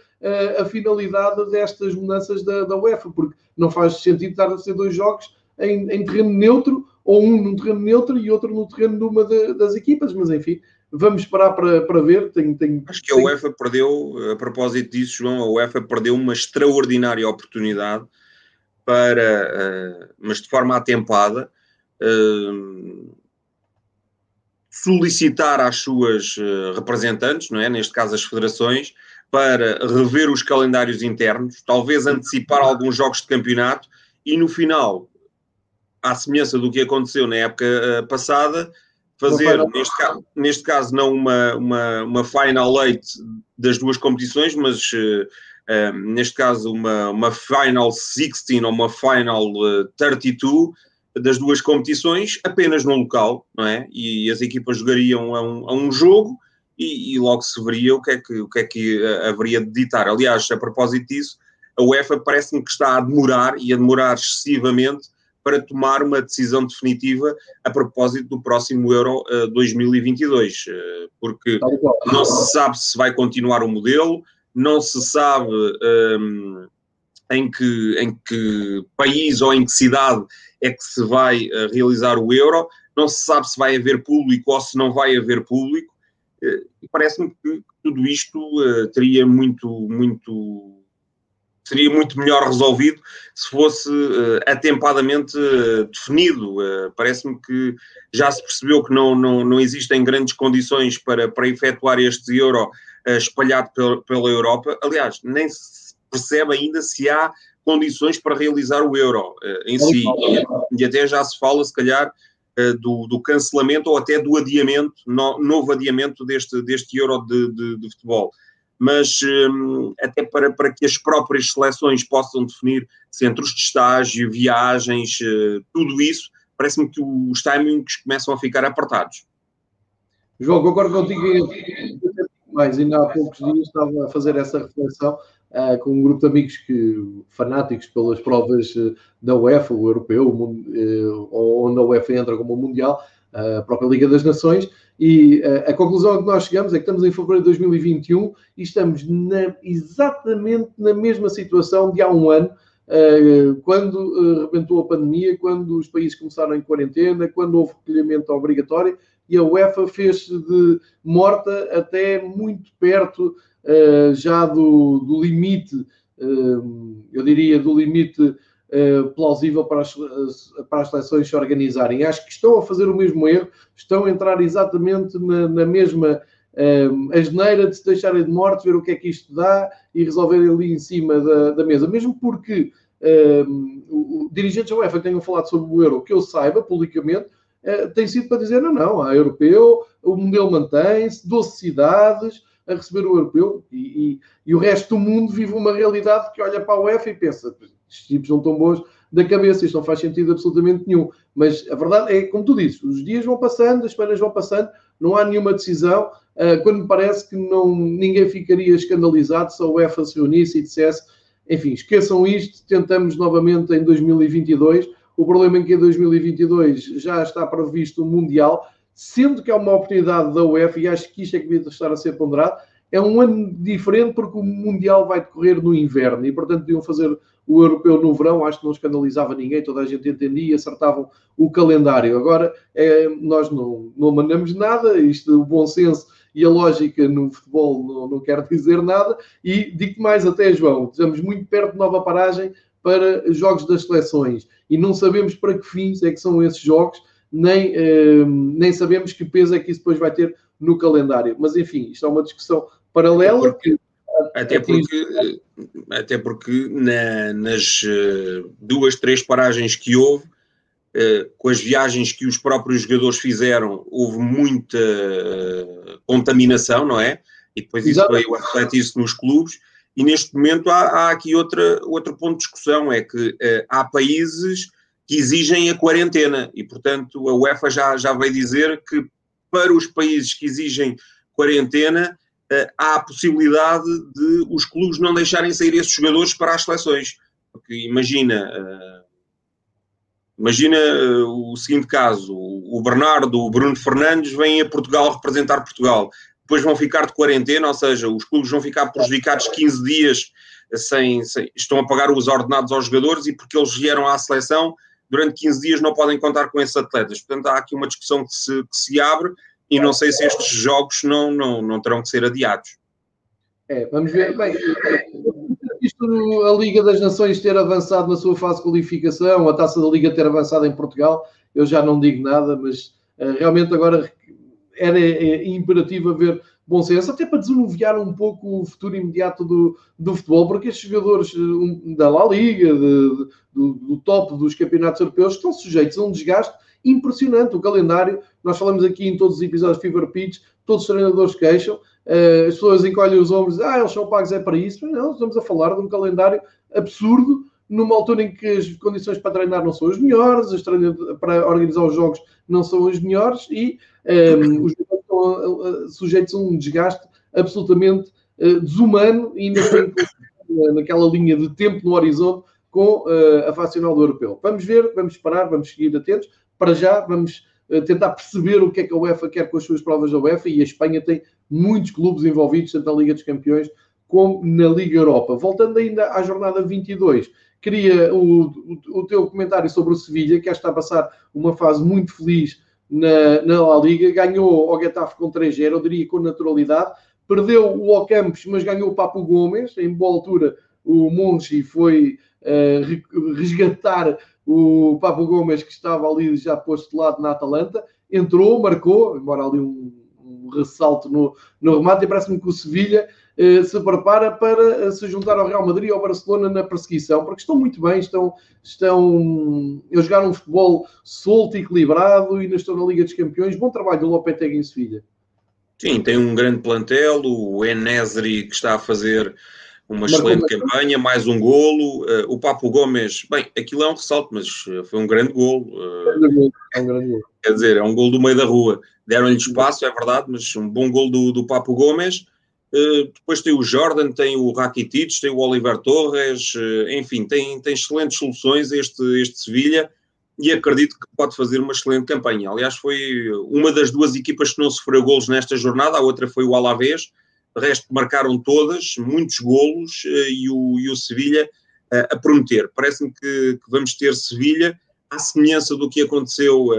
A: a finalidade destas mudanças da, da, UEFA, porque não faz sentido estar a ser dois jogos em, em, terreno neutro, ou um num terreno neutro e outro no terreno de uma de, das equipas, mas enfim, vamos esperar para, para ver. Tenho, tenho,
B: Acho que a UEFA perdeu, a propósito disso, João, a UEFA perdeu uma extraordinária oportunidade para, uh, mas de forma atempada, solicitar às suas eh, representantes, não é? neste caso as federações, para rever os calendários internos, talvez antecipar alguns jogos de campeonato e no final, à semelhança do que aconteceu na época uh, passada, fazer, neste caso, neste caso, não uma, uma, uma final eight das duas competições, mas uh, uh, neste caso uma, uma final 16 ou uma final 32 das duas competições apenas no local, não é? E as equipas jogariam a um, a um jogo e, e, logo se veria o que é que, o que, é que eh, haveria de ditar. Aliás, a propósito disso, a UEFA parece-me que está a demorar e a demorar excessivamente para tomar uma decisão definitiva a propósito do próximo Euro uh, 2022, uh, porque não se sabe se vai continuar o modelo, não se sabe um, ehm, em, que, em que país ou em que cidade é que se vai uh, realizar o euro, não se sabe se vai haver público ou se não vai haver público, e parece-me que tudo isto uh, teria muito, muito, seria muito melhor resolvido se fosse atempadamente definido. parece-me que já se percebeu que não, não, não existem grandes condições para, para efetuar este euro espalhado pela, pela Europa. Aliás, nem se percebe ainda se há condições para realizar o euro em si. E, até já se fala, se calhar, do, do, cancelamento ou até do adiamento, no, novo adiamento deste, deste euro de, de, de futebol. Mas um, até para, para que as próprias seleções possam definir centros de estágio, viagens, uh, tudo isso, parece-me que os timings começam a ficar apertados.
A: João, concordo contigo mais, ainda há poucos dias estava a fazer essa reflexão uh, com um grupo de amigos que, fanáticos pelas provas uh, da UEFA, o europeu, uh, onde a UEFA entra como o Mundial, a própria Liga das Nações, e a conclusão a que nós chegamos é que estamos em fevereiro de 2021 e estamos na, exatamente na mesma situação de há um ano, quando rebentou a pandemia, quando os países começaram em quarentena, quando houve recolhimento obrigatório e a UEFA fez-se de morta até muito perto uh, já do, do limite, uh, eu diria, do limite uh, plausível para as, para as seleções se organizarem. Acho que estão a fazer o mesmo erro, estão a entrar exatamente na, na mesma um, asneira de se deixarem de morte, ver o que é que isto dá e resolverem ali em cima da, da mesa. Mesmo porque um, dirigentes da UEFA tenham falado sobre o euro, que eu saiba publicamente, tem sido para dizer: não, não, há europeu, o modelo mantém-se, 12 cidades, a receber o europeu e, e, e, o resto do mundo vive uma realidade que olha para a UEFA e pensa estes tipos não estão bons da cabeça, isto não faz sentido absolutamente nenhum. Mas a verdade é, como tu disse, os dias vão passando, as semanas vão passando, não há nenhuma decisão, uh, quando me parece que não, ninguém ficaria escandalizado se a UEFA se reunisse e dissesse, enfim, esqueçam isto, tentamos novamente em 2022. O problema é que em 2022 já está previsto o Mundial, sendo que é uma oportunidade da UEFA, e acho que isto é que devia estar a ser ponderado, é um ano diferente porque o Mundial vai decorrer no inverno e, portanto, deviam fazer o europeu no verão. Acho que não escandalizava ninguém, toda a gente entendia e acertavam o calendário. Agora, é, nós não, não mandamos nada, isto, o bom senso e a lógica no futebol não, não quer dizer nada. E digo mais até, João, estamos muito perto de nova paragem para jogos das seleções e não sabemos para que fins é que são esses jogos nem, uh, nem sabemos que peso é que isso depois vai ter no calendário. Mas enfim, isto é uma discussão paralela.
B: Até porque, até porque, até porque na, nas uh, duas, três paragens que houve, uh, com as viagens que os próprios jogadores fizeram, houve muita contaminação, não é? E depois isso veio a refletir-se nos clubes. E neste momento há, há, aqui outra, outro ponto de discussão: é que há países que exigem a quarentena e, portanto, a UEFA já, já veio dizer que para os países que exigem quarentena uh, há a possibilidade de os clubes não deixarem sair esses jogadores para as seleções. Porque imagina, uh, imagina o seguinte caso: o Bernardo, o Bruno Fernandes vêm a Portugal representar Portugal. Depois vão ficar de quarentena, ou seja, os clubes vão ficar prejudicados 15 dias sem, sem, estão a pagar os ordenados aos jogadores e porque eles vieram à seleção, durante 15 dias não podem contar com esses atletas. Portanto, há aqui uma discussão que se, que se abre e não sei se estes jogos não, não, não terão que ser adiados.
A: É, vamos ver. Bem, isto a Liga das Nações ter avançado na sua fase de qualificação, a taça da Liga ter avançado em Portugal, eu já não digo nada, mas uh, realmente agora era é, é imperativo haver bom senso, até para desanuviar um pouco o futuro imediato do, do futebol, porque estes jogadores da La Liga, de, do, do top dos campeonatos europeus, estão sujeitos a um desgaste impressionante. O calendário, nós falamos aqui em todos os episódios de Fever Pitch, todos os treinadores queixam, uh, as pessoas encolhem os ombros, ah, eles são pagos é para isso. Mas não, estamos a falar de um calendário absurdo, numa altura em que as condições para treinar não são as melhores, as para organizar os jogos não são as melhores e um, ehm, os sujeitos a um desgaste absolutamente uh, desumano e ainda tem naquela linha de tempo no horizonte com uh, a fase final do europeu. Vamos ver, vamos esperar, vamos seguir atentos. Para já, vamos tentar perceber o que é que a UEFA quer com as suas provas da UEFA e a Espanha tem muitos clubes envolvidos, tanto na Liga dos Campeões como na Liga Europa. Voltando ainda à jornada 22, queria o, o, o teu comentário sobre o Sevilha, que está a passar uma fase muito feliz na, na La Liga, ganhou o Getafe com 3-0, eu diria com naturalidade, perdeu o Ocampos, mas ganhou o Papo Gomes, em boa altura o Monchi foi uh, resgatar o Papo Gomes, que estava ali já posto de lado na Atalanta, entrou, marcou, embora ali um, um ressalto no, no remate, e parece-me que o Sevilha se prepara para se juntar ao Real Madrid e ao Barcelona na perseguição, porque estão muito bem, estão, estão a jogar um futebol solto e equilibrado e ainda estão na Liga dos Campeões. Bom trabalho do Lopetegui em Sevilha.
B: Sim, tem um grande plantel, o Enesri que está a fazer uma excelente campanha, mais um golo. Uh, o Papo Gomes, bem, aquilo é um ressalto, mas foi um grande golo. Uh, é um grande golo. Quer dizer, é um golo do meio da rua. Deram-lhe espaço, é verdade, mas um bom golo do, do Papo Gomes. Eh, depois tem o Jordan, tem o Rakitic, tem o Oliver Torres, eh, enfim, tem, tem excelentes soluções este, este Sevilha e acredito que pode fazer uma excelente campanha. Aliás, foi uma das duas equipas que não sofreu golos nesta jornada, a outra foi o Alavés, o resto marcaram todas, muitos golos eh, e o, e o Sevilha a prometer. Parece-me que, que, vamos ter Sevilha à semelhança do que aconteceu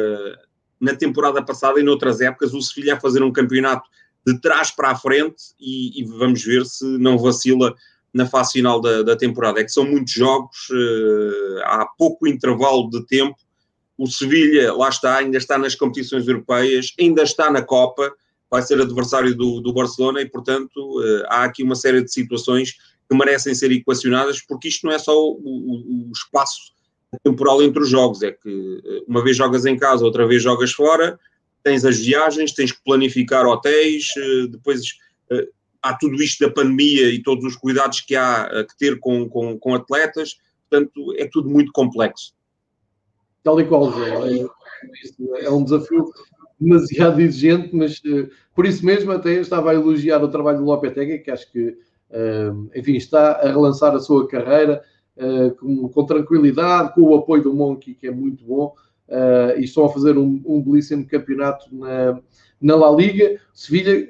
B: na temporada passada e noutras épocas, o Sevilha a fazer um campeonato de trás para a frente e, e, vamos ver se não vacila na fase final da, da temporada. É que são muitos jogos, uh, há pouco intervalo de tempo. O Sevilha, lá está, ainda está nas competições europeias, ainda está na Copa, vai ser adversário do, do Barcelona e, portanto, uh, há aqui uma série de situações que merecem ser equacionadas, porque isto não é só o, o, o espaço temporal entre os jogos, é que eh, uma vez jogas em casa, outra vez jogas fora, tens as viagens, tens que planificar hotéis, eh, depois eh, há tudo isto da pandemia e todos os cuidados que há eh, que ter com, com, com atletas, portanto, é tudo muito complexo.
A: Tal e qual, é, é um desafio demasiado exigente, mas por isso mesmo até estava a elogiar o trabalho do Lopetegui, que acho que, enfim, está a relançar a sua carreira com, com tranquilidade, com o apoio do Monkey, que é muito bom, e estão a fazer um, um belíssimo campeonato na, na La Liga. Sevilha,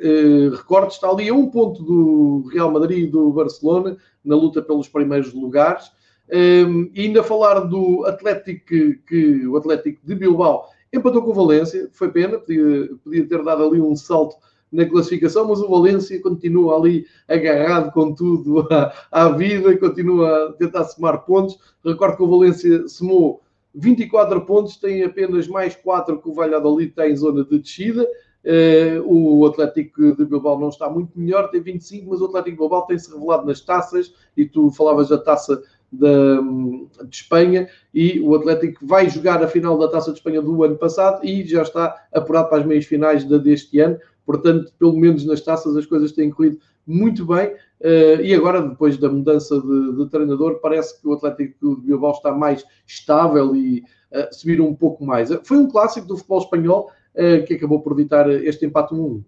A: recordo, está ali a um ponto do Real Madrid e do Barcelona na luta pelos primeiros lugares. Um, ehm, e ainda falar do Atlético, que, que, o Atlético de Bilbao empatou com o Valência, foi pena, podia, podia ter dado ali um salto na classificação, mas o Valência continua ali agarrado com tudo [LAUGHS] à, à vida, continua a tentar somar pontos. Recordo que o Valência somou 24 pontos, tem apenas mais 4 que o Valladolid tem em zona de descida. Uh, o Atlético de Bilbao não está muito melhor, tem 25, mas o Atlético de Bilbao tem-se revelado nas taças, e tu falavas da taça de, de, Espanha, e o Atlético vai jogar a final da taça de Espanha do ano passado e já está apurado para as meias finais deste ano. Portanto, pelo menos nas taças as coisas têm corrido muito bem. Uh, e agora, depois da mudança de, de, treinador, parece que o Atlético de Bilbao está mais estável e uh, subir um pouco mais. Foi um clássico do futebol espanhol uh, que acabou por ditar este empate 1-1.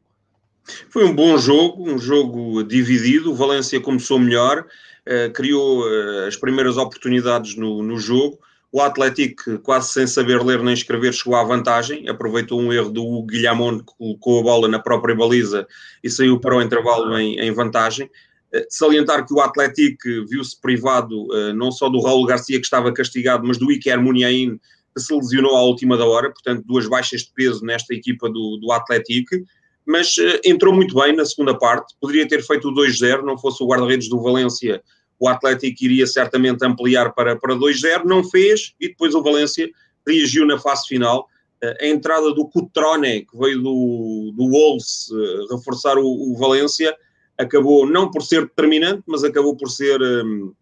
B: Foi um bom jogo, um jogo dividido. O Valência começou melhor, criou as primeiras oportunidades no, no jogo. O Atlético, quase sem saber ler nem escrever, chegou à vantagem, aproveitou um erro do Guilhamon, que colocou a bola na própria baliza e saiu para o intervalo em, em vantagem. Eh, salientar que o Atlético viu-se privado uh, não só do Raul Garcia, que estava castigado, mas do Iker Muniain, que se lesionou à última da hora, portanto, duas baixas de peso nesta equipa do, do Atlético. Mas uh, entrou muito bem na segunda parte, poderia ter feito o 2-0, não fosse o guarda-redes do Valência o Atlético iria certamente ampliar para, para 2-0, não fez, e depois o Valência reagiu na fase final. A entrada do Cutrone, que veio do, do Wolves uh, reforçar o, o, Valência, acabou não por ser determinante, mas acabou por ser um,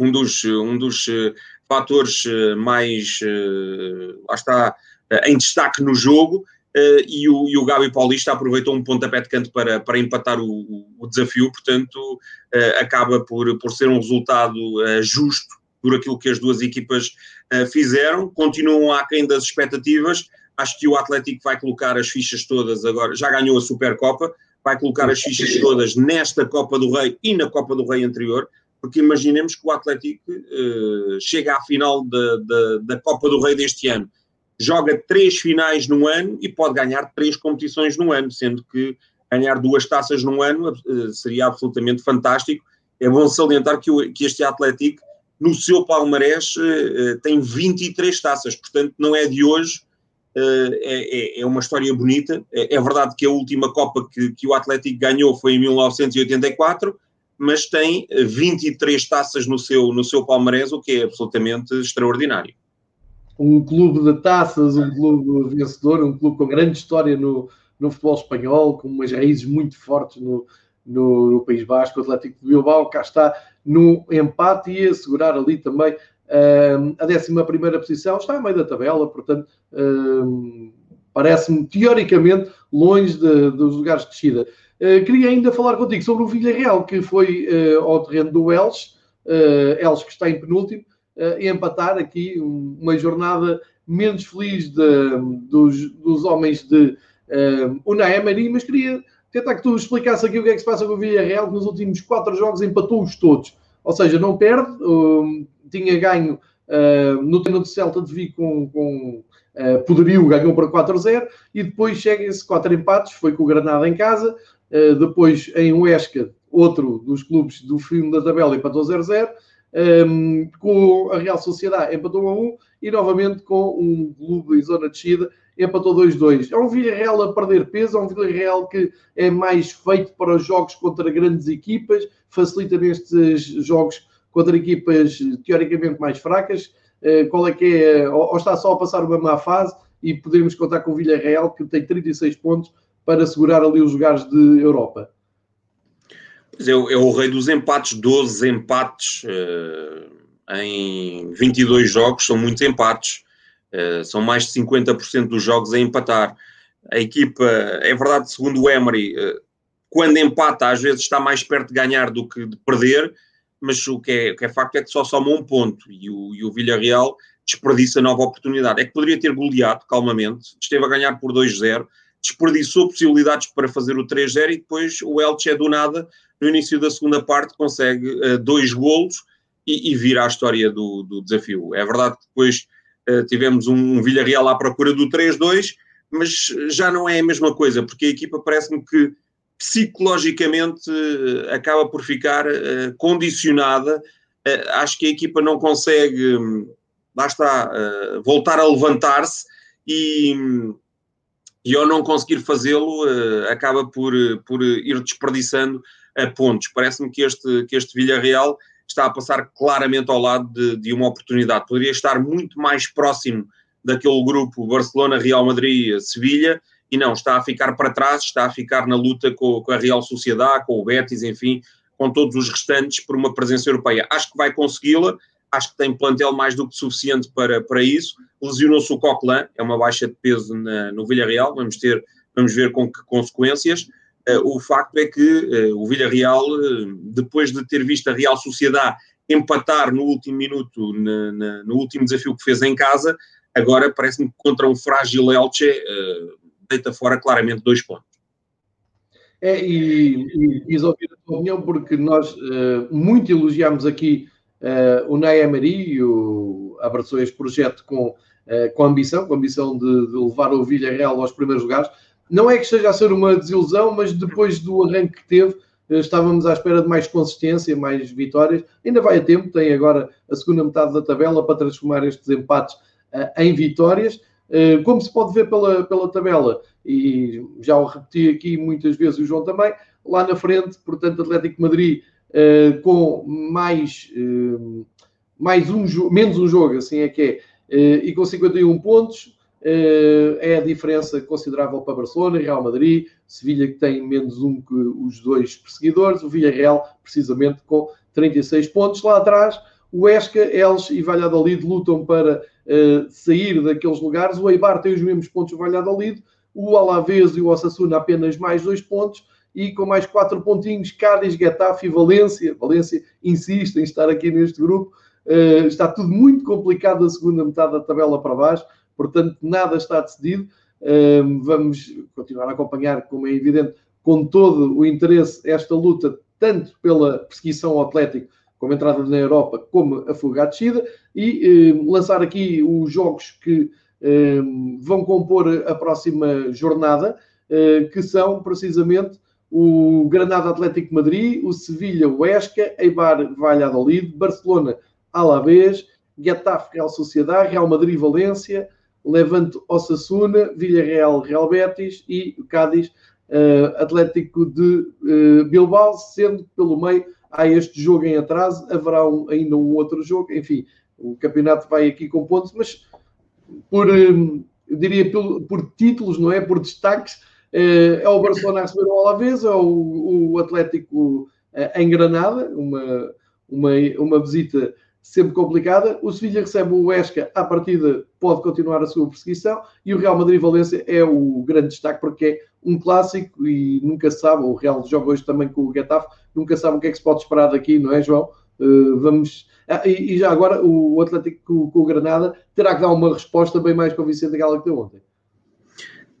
B: um dos, um dos uh, fatores mais, lá está, em destaque no jogo. Uh, e, o, e o Gabi Paulista aproveitou um pontapé de canto para, para empatar o, o desafio, portanto, uh, acaba por, por ser um resultado uh, justo por aquilo que as duas equipas fizeram, continuam aquém das expectativas. Acho que o Atlético vai colocar as fichas todas agora, já ganhou a Supercopa, vai colocar as fichas todas nesta Copa do Rei e na Copa do Rei anterior, porque imaginemos que o Atlético chega à final da, da, da Copa do Rei deste ano joga três finais num ano e pode ganhar três competições num ano, sendo que ganhar duas taças num ano uh, seria absolutamente fantástico. É bom salientar que, o, que este Atlético, no seu palmarés, uh, tem 23 taças, portanto, não é de hoje. Uh, é, é, uma história bonita. É, é, verdade que a última Copa que, que o Atlético ganhou foi em 1984, mas tem 23 taças no seu, no seu palmarés, o que é absolutamente extraordinário
A: um clube de taças, um clube vencedor, um clube com grande história no, no futebol espanhol, com umas raízes muito fortes no, no, no País Basco, o Atlético de Bilbao, cá está no empate e assegurar ali também uh, a 11 posição, está no meio da tabela, portanto, uh, parece-me teoricamente longe de, dos lugares de descida. Uh, queria ainda falar contigo sobre o Villarreal, que foi ao terreno do Elche, uh, Elche que está em penúltimo, uh, empatar aqui uma jornada menos feliz de, dos, dos homens de uh, Unai Emery, mas queria tentar que tu explicasse aqui o que é que se passa com o Villarreal, que nos últimos quatro jogos empatou-os todos. Ou seja, não perde, uh, tinha ganho uh, no treino de Celta de Vigo com, com uh, poderio, ganhou para 4-0, e depois chega-se quatro empates, foi com o Granada em casa, uh, depois em Huesca, outro dos clubes do filme da tabela, empatou 0-0, um, com a Real Sociedade empatou a 1 e novamente com um clube em zona de descida empatou 2-2. É um Villarreal a perder peso, é um Villarreal que é mais feito para os jogos contra grandes equipas, facilita nestes jogos contra equipas teoricamente mais fracas. Uh, qual é que é? Ou, ou, está só a passar uma má fase e podemos contar com o Villarreal que tem 36 pontos para segurar ali os lugares de Europa.
B: É, é o rei dos empates, 12 empates uh, em 22 jogos, são muitos empates, uh, são mais de 50% dos jogos a empatar. A equipa, é verdade, segundo o Emery, uh, quando empata, às vezes está mais perto de ganhar do que de perder, mas o que é, o que é facto é que só soma um ponto e o, e o Villarreal desperdiça nova oportunidade. É que poderia ter goleado calmamente, esteve a ganhar por 2-0, desperdiçou possibilidades para fazer o 3-0 e depois o Elche é do nada no início da segunda parte consegue uh, dois golos e, e, vira a história do, do, desafio. É verdade que depois uh, tivemos um, Villarreal à procura do 3-2, mas já não é a mesma coisa, porque a equipa parece-me que psicologicamente uh, acaba por ficar condicionada. acho que a equipa não consegue, um, lá está, voltar a levantar-se e e ao não conseguir fazê-lo, acaba por, por ir desperdiçando a pontos. Parece-me que este, que este Villarreal está a passar claramente ao lado de, de, uma oportunidade. Poderia estar muito mais próximo daquele grupo Barcelona, Real Madrid, Sevilha, e não, está a ficar para trás, está a ficar na luta com, com a Real Sociedade, com o Betis, enfim, com todos os restantes por uma presença europeia. Acho que vai consegui-la, acho que tem plantel mais do que suficiente para, para isso. Lesionou-se o Coquelin, é uma baixa de peso na, no Villarreal, vamos ter, vamos ver com que consequências. Eh, o facto é que eh, o Villarreal, eh, depois de ter visto a Real Sociedade empatar no último minuto, na, na, no último desafio que fez em casa, Agora, parece-me que contra um frágil Elche, deita fora claramente dois pontos.
A: É, e, quis ouvir a tua opinião, porque nós uh, muito elogiámos aqui uh, o Ney Emery, o, abraçou este projeto com, uh, com ambição, com ambição de, de levar o Villarreal aos primeiros lugares. Não é que esteja a ser uma desilusão, mas depois do arranque que teve, estávamos à espera de mais consistência, mais vitórias. Ainda vai a tempo, tem agora a segunda metade da tabela para transformar estes empates em vitórias. Como se pode ver pela, pela tabela, e já o repeti aqui muitas vezes o João também, lá na frente, portanto, Atlético Madrid uh, com mais, uh, mais um menos um jogo, assim é que é, uh, e com 51 pontos, é a diferença considerável para Barcelona, Real Madrid, Sevilha que tem menos um que os dois perseguidores, o Villarreal precisamente com 36 pontos. Lá atrás, o Esca, Elche e Valladolid lutam para sair daqueles lugares, o Eibar tem os mesmos pontos do Valladolid, o Alavés e o Osasuna apenas mais dois pontos, e com mais quatro pontinhos, Cádiz, Getafe e Valência. Valência insiste em estar aqui neste grupo. Uh, está tudo muito complicado a segunda metade da tabela para baixo, portanto, nada está decidido. Vamos continuar a acompanhar, como é evidente, com todo o interesse, esta luta, tanto pela perseguição ao Atlético, como a entrada na Europa, como a fuga à descida, e lançar aqui os jogos que vão compor a próxima jornada, que são precisamente o Granada Atlético Madrid, o Sevilha Huesca, Eibar Valladolid, Barcelona Alavés, Getafe Real Sociedade, Real Madrid Valência, Levante Osasuna, Villarreal Real Betis e Cádiz uh, Atlético de uh, Bilbao, sendo que pelo meio há este jogo em atraso, haverá um, ainda um outro jogo, enfim, o campeonato vai aqui com pontos, mas por, um, eu diria, por, por títulos, não é? Por destaques, eh, é o Barcelona a receber o Alavés, é o, o Atlético eh, em Granada, uma, uma, uma visita sempre complicada. O Sevilha recebe o Huesca, à partida pode continuar a sua perseguição, e o Real Madrid-Valência é o grande destaque, porque é um clássico e nunca sabe, o Real joga hoje também com o Getafe, nunca sabe o que é que se pode esperar daqui, não é, João? Uh, vamos. Ah, e, e, já agora o Atlético com, com, o Granada terá que dar uma resposta bem mais convincente daquela que deu ontem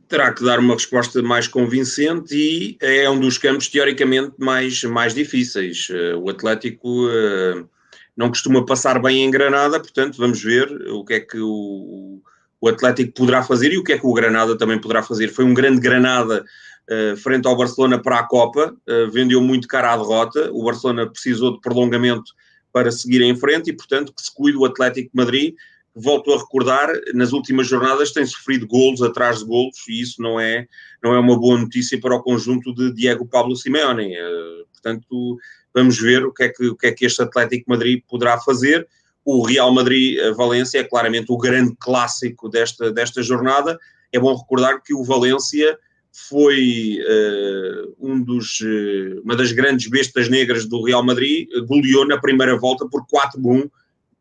B: terá que dar uma resposta mais convincente e é um dos campos teoricamente mais, mais difíceis. Eh, o Atlético uh, não costuma passar bem em Granada, portanto vamos ver o que é que o, o Atlético poderá fazer e o que é que o Granada também poderá fazer. Foi um grande Granada uh, frente ao Barcelona para a Copa, uh, vendeu muito cara à derrota, o Barcelona precisou de prolongamento para seguir em frente e portanto que se cuide o Atlético de Madrid volto a recordar, nas últimas jornadas tem sofrido golos atrás de golos e isso não é, não é uma boa notícia para o conjunto de Diego Pablo Simeone. Eh, portanto, vamos ver o que é que, o que, é que este Atlético Madrid poderá fazer. O Real Madrid-Valência é claramente o grande clássico desta, desta jornada. É bom recordar que o Valência foi uh, um dos, uh, uma das grandes bestas negras do Real Madrid, goleou na primeira volta por 4-1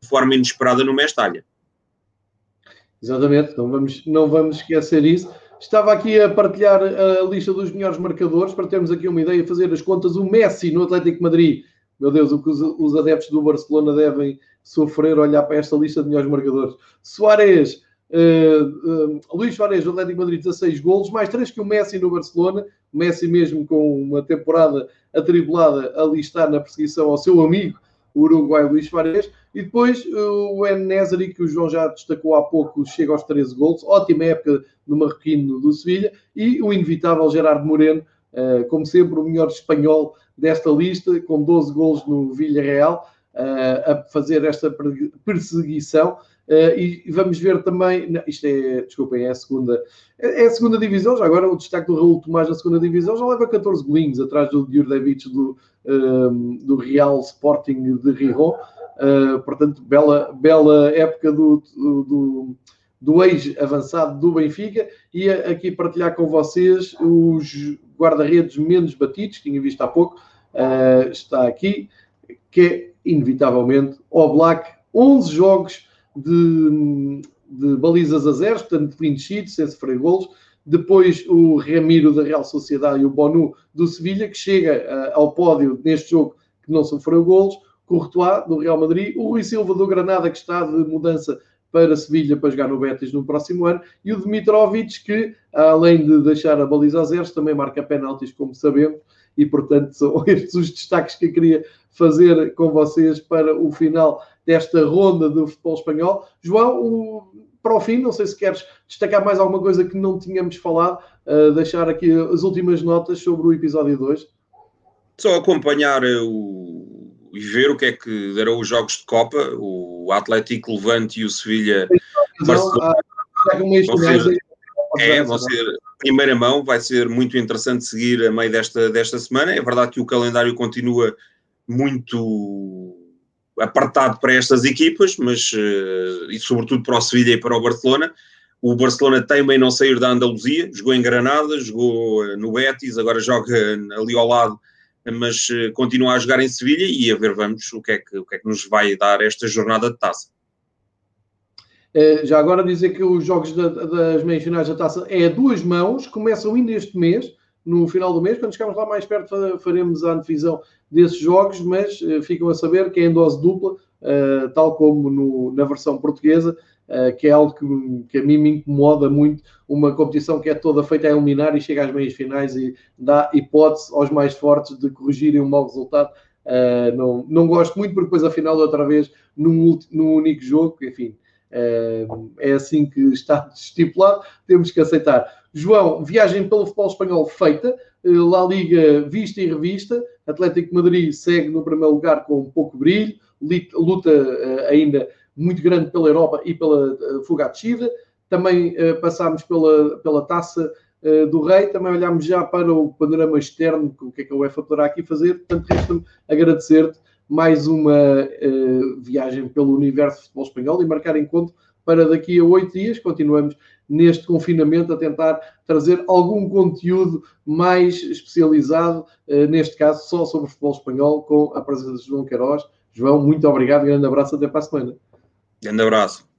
B: de forma inesperada no Mestalha.
A: Exatamente, não vamos, não vamos esquecer isso. Estava aqui a partilhar a lista dos melhores marcadores para termos aqui uma ideia, fazer as contas. O Messi no Atlético Madrid, meu Deus, o que os, os adeptos do Barcelona devem sofrer olhar para esta lista de melhores marcadores. Soares, uh, uh, Luís Soares, do Atlético Madrid, 16 golos, mais 3 que o Messi no Barcelona. O Messi, mesmo com uma temporada atribulada, ali está na perseguição ao seu amigo, o Uruguai Luís Soares. E depois o Enesri, que o João já destacou há pouco, chega aos 13 gols. Ótima época do Marroquino do Sevilha. E o inevitável Gerardo Moreno, eh, como sempre, o melhor espanhol desta lista, com 12 gols no Villarreal, eh, a fazer esta perseguição. E vamos ver também, isto é, desculpem, é a segunda, é, é, a segunda divisão, já agora o destaque do Raul Tomás na segunda divisão já leva 14 golinhos atrás do Djurdjevic do, um, do Real Sporting de Rijon, Uh, portanto, bela, bela época do, do, do ex-avançado do Benfica. E aqui partilhar com vocês os guarda-redes menos batidos, tinha visto há pouco, uh, está aqui, que é, inevitavelmente, o Black, 11 jogos de, de balizas a zeros, portanto, clean sheet, sem sofrer golos. Depois o Ramiro da Real Sociedade e o Bonu do Sevilha, que chega uh, ao pódio neste jogo que não sofreu golos. Courtois, do Real Madrid, o Rui Silva do Granada, que está de mudança para Sevilha para jogar no Betis no próximo ano, e o Dmitrovic, que além de deixar a baliza a zeros, também marca penaltis, como sabemos, e portanto são [LAUGHS] estes os destaques que eu queria fazer com vocês para o final desta ronda do futebol espanhol. João, o, para o fim, não sei se queres destacar mais alguma coisa que não tínhamos falado, uh, deixar aqui as últimas notas sobre o episódio 2.
B: Só acompanhar o, e ver o que é que darão os jogos de Copa, o Atlético Levante e o Sevilha Barcelona. Vão ser, é, vão ser primeira mão, vai ser muito interessante seguir a meio desta, desta semana. É verdade que o calendário continua muito apartado para estas equipas, mas uh, e sobretudo para o Sevilha e para o Barcelona. O Barcelona tem em não sair da Andaluzia, jogou em Granada, jogou uh, no Betis, agora joga ali ao lado, mas continua a jogar em Sevilha e a ver vamos o que, é que, o que é que nos vai dar esta jornada de taça.
A: Já agora dizer que os jogos da, das meias finais da taça é a duas mãos, começam ainda este mês, no final do mês. Quando chegarmos lá mais perto, faremos a antevisão desses jogos, mas uh, ficam a saber que é em dose dupla, uh, tal como no, na versão portuguesa, uh, que é algo que, que, a mim me incomoda muito. Uma competição que é toda feita a eliminar e chega às meias finais e dá hipótese aos mais fortes de corrigirem um mau resultado. não, não gosto muito, porque depois, afinal, outra vez, num, num único jogo, enfim, é assim que está [LAUGHS] estipulado, temos que aceitar. João, viagem pelo futebol espanhol feita, eh, La Liga vista e revista, Atlético Madrid segue no primeiro lugar com pouco brilho, luta eh, ainda muito grande pela Europa e pela eh, fuga à descida. Também passámos pela, pela taça do Rei, também olhámos já para o panorama externo, o que é que a UEFA poderá aqui fazer. Portanto, resta-me agradecer-te mais uma viagem pelo universo do futebol espanhol e marcar encontro para daqui a oito dias. Continuamos neste confinamento a tentar trazer algum conteúdo mais especializado, eh, neste caso só sobre o futebol espanhol, com a presença de João Queiroz. João, muito obrigado, grande abraço, até para a semana.
B: Grande abraço.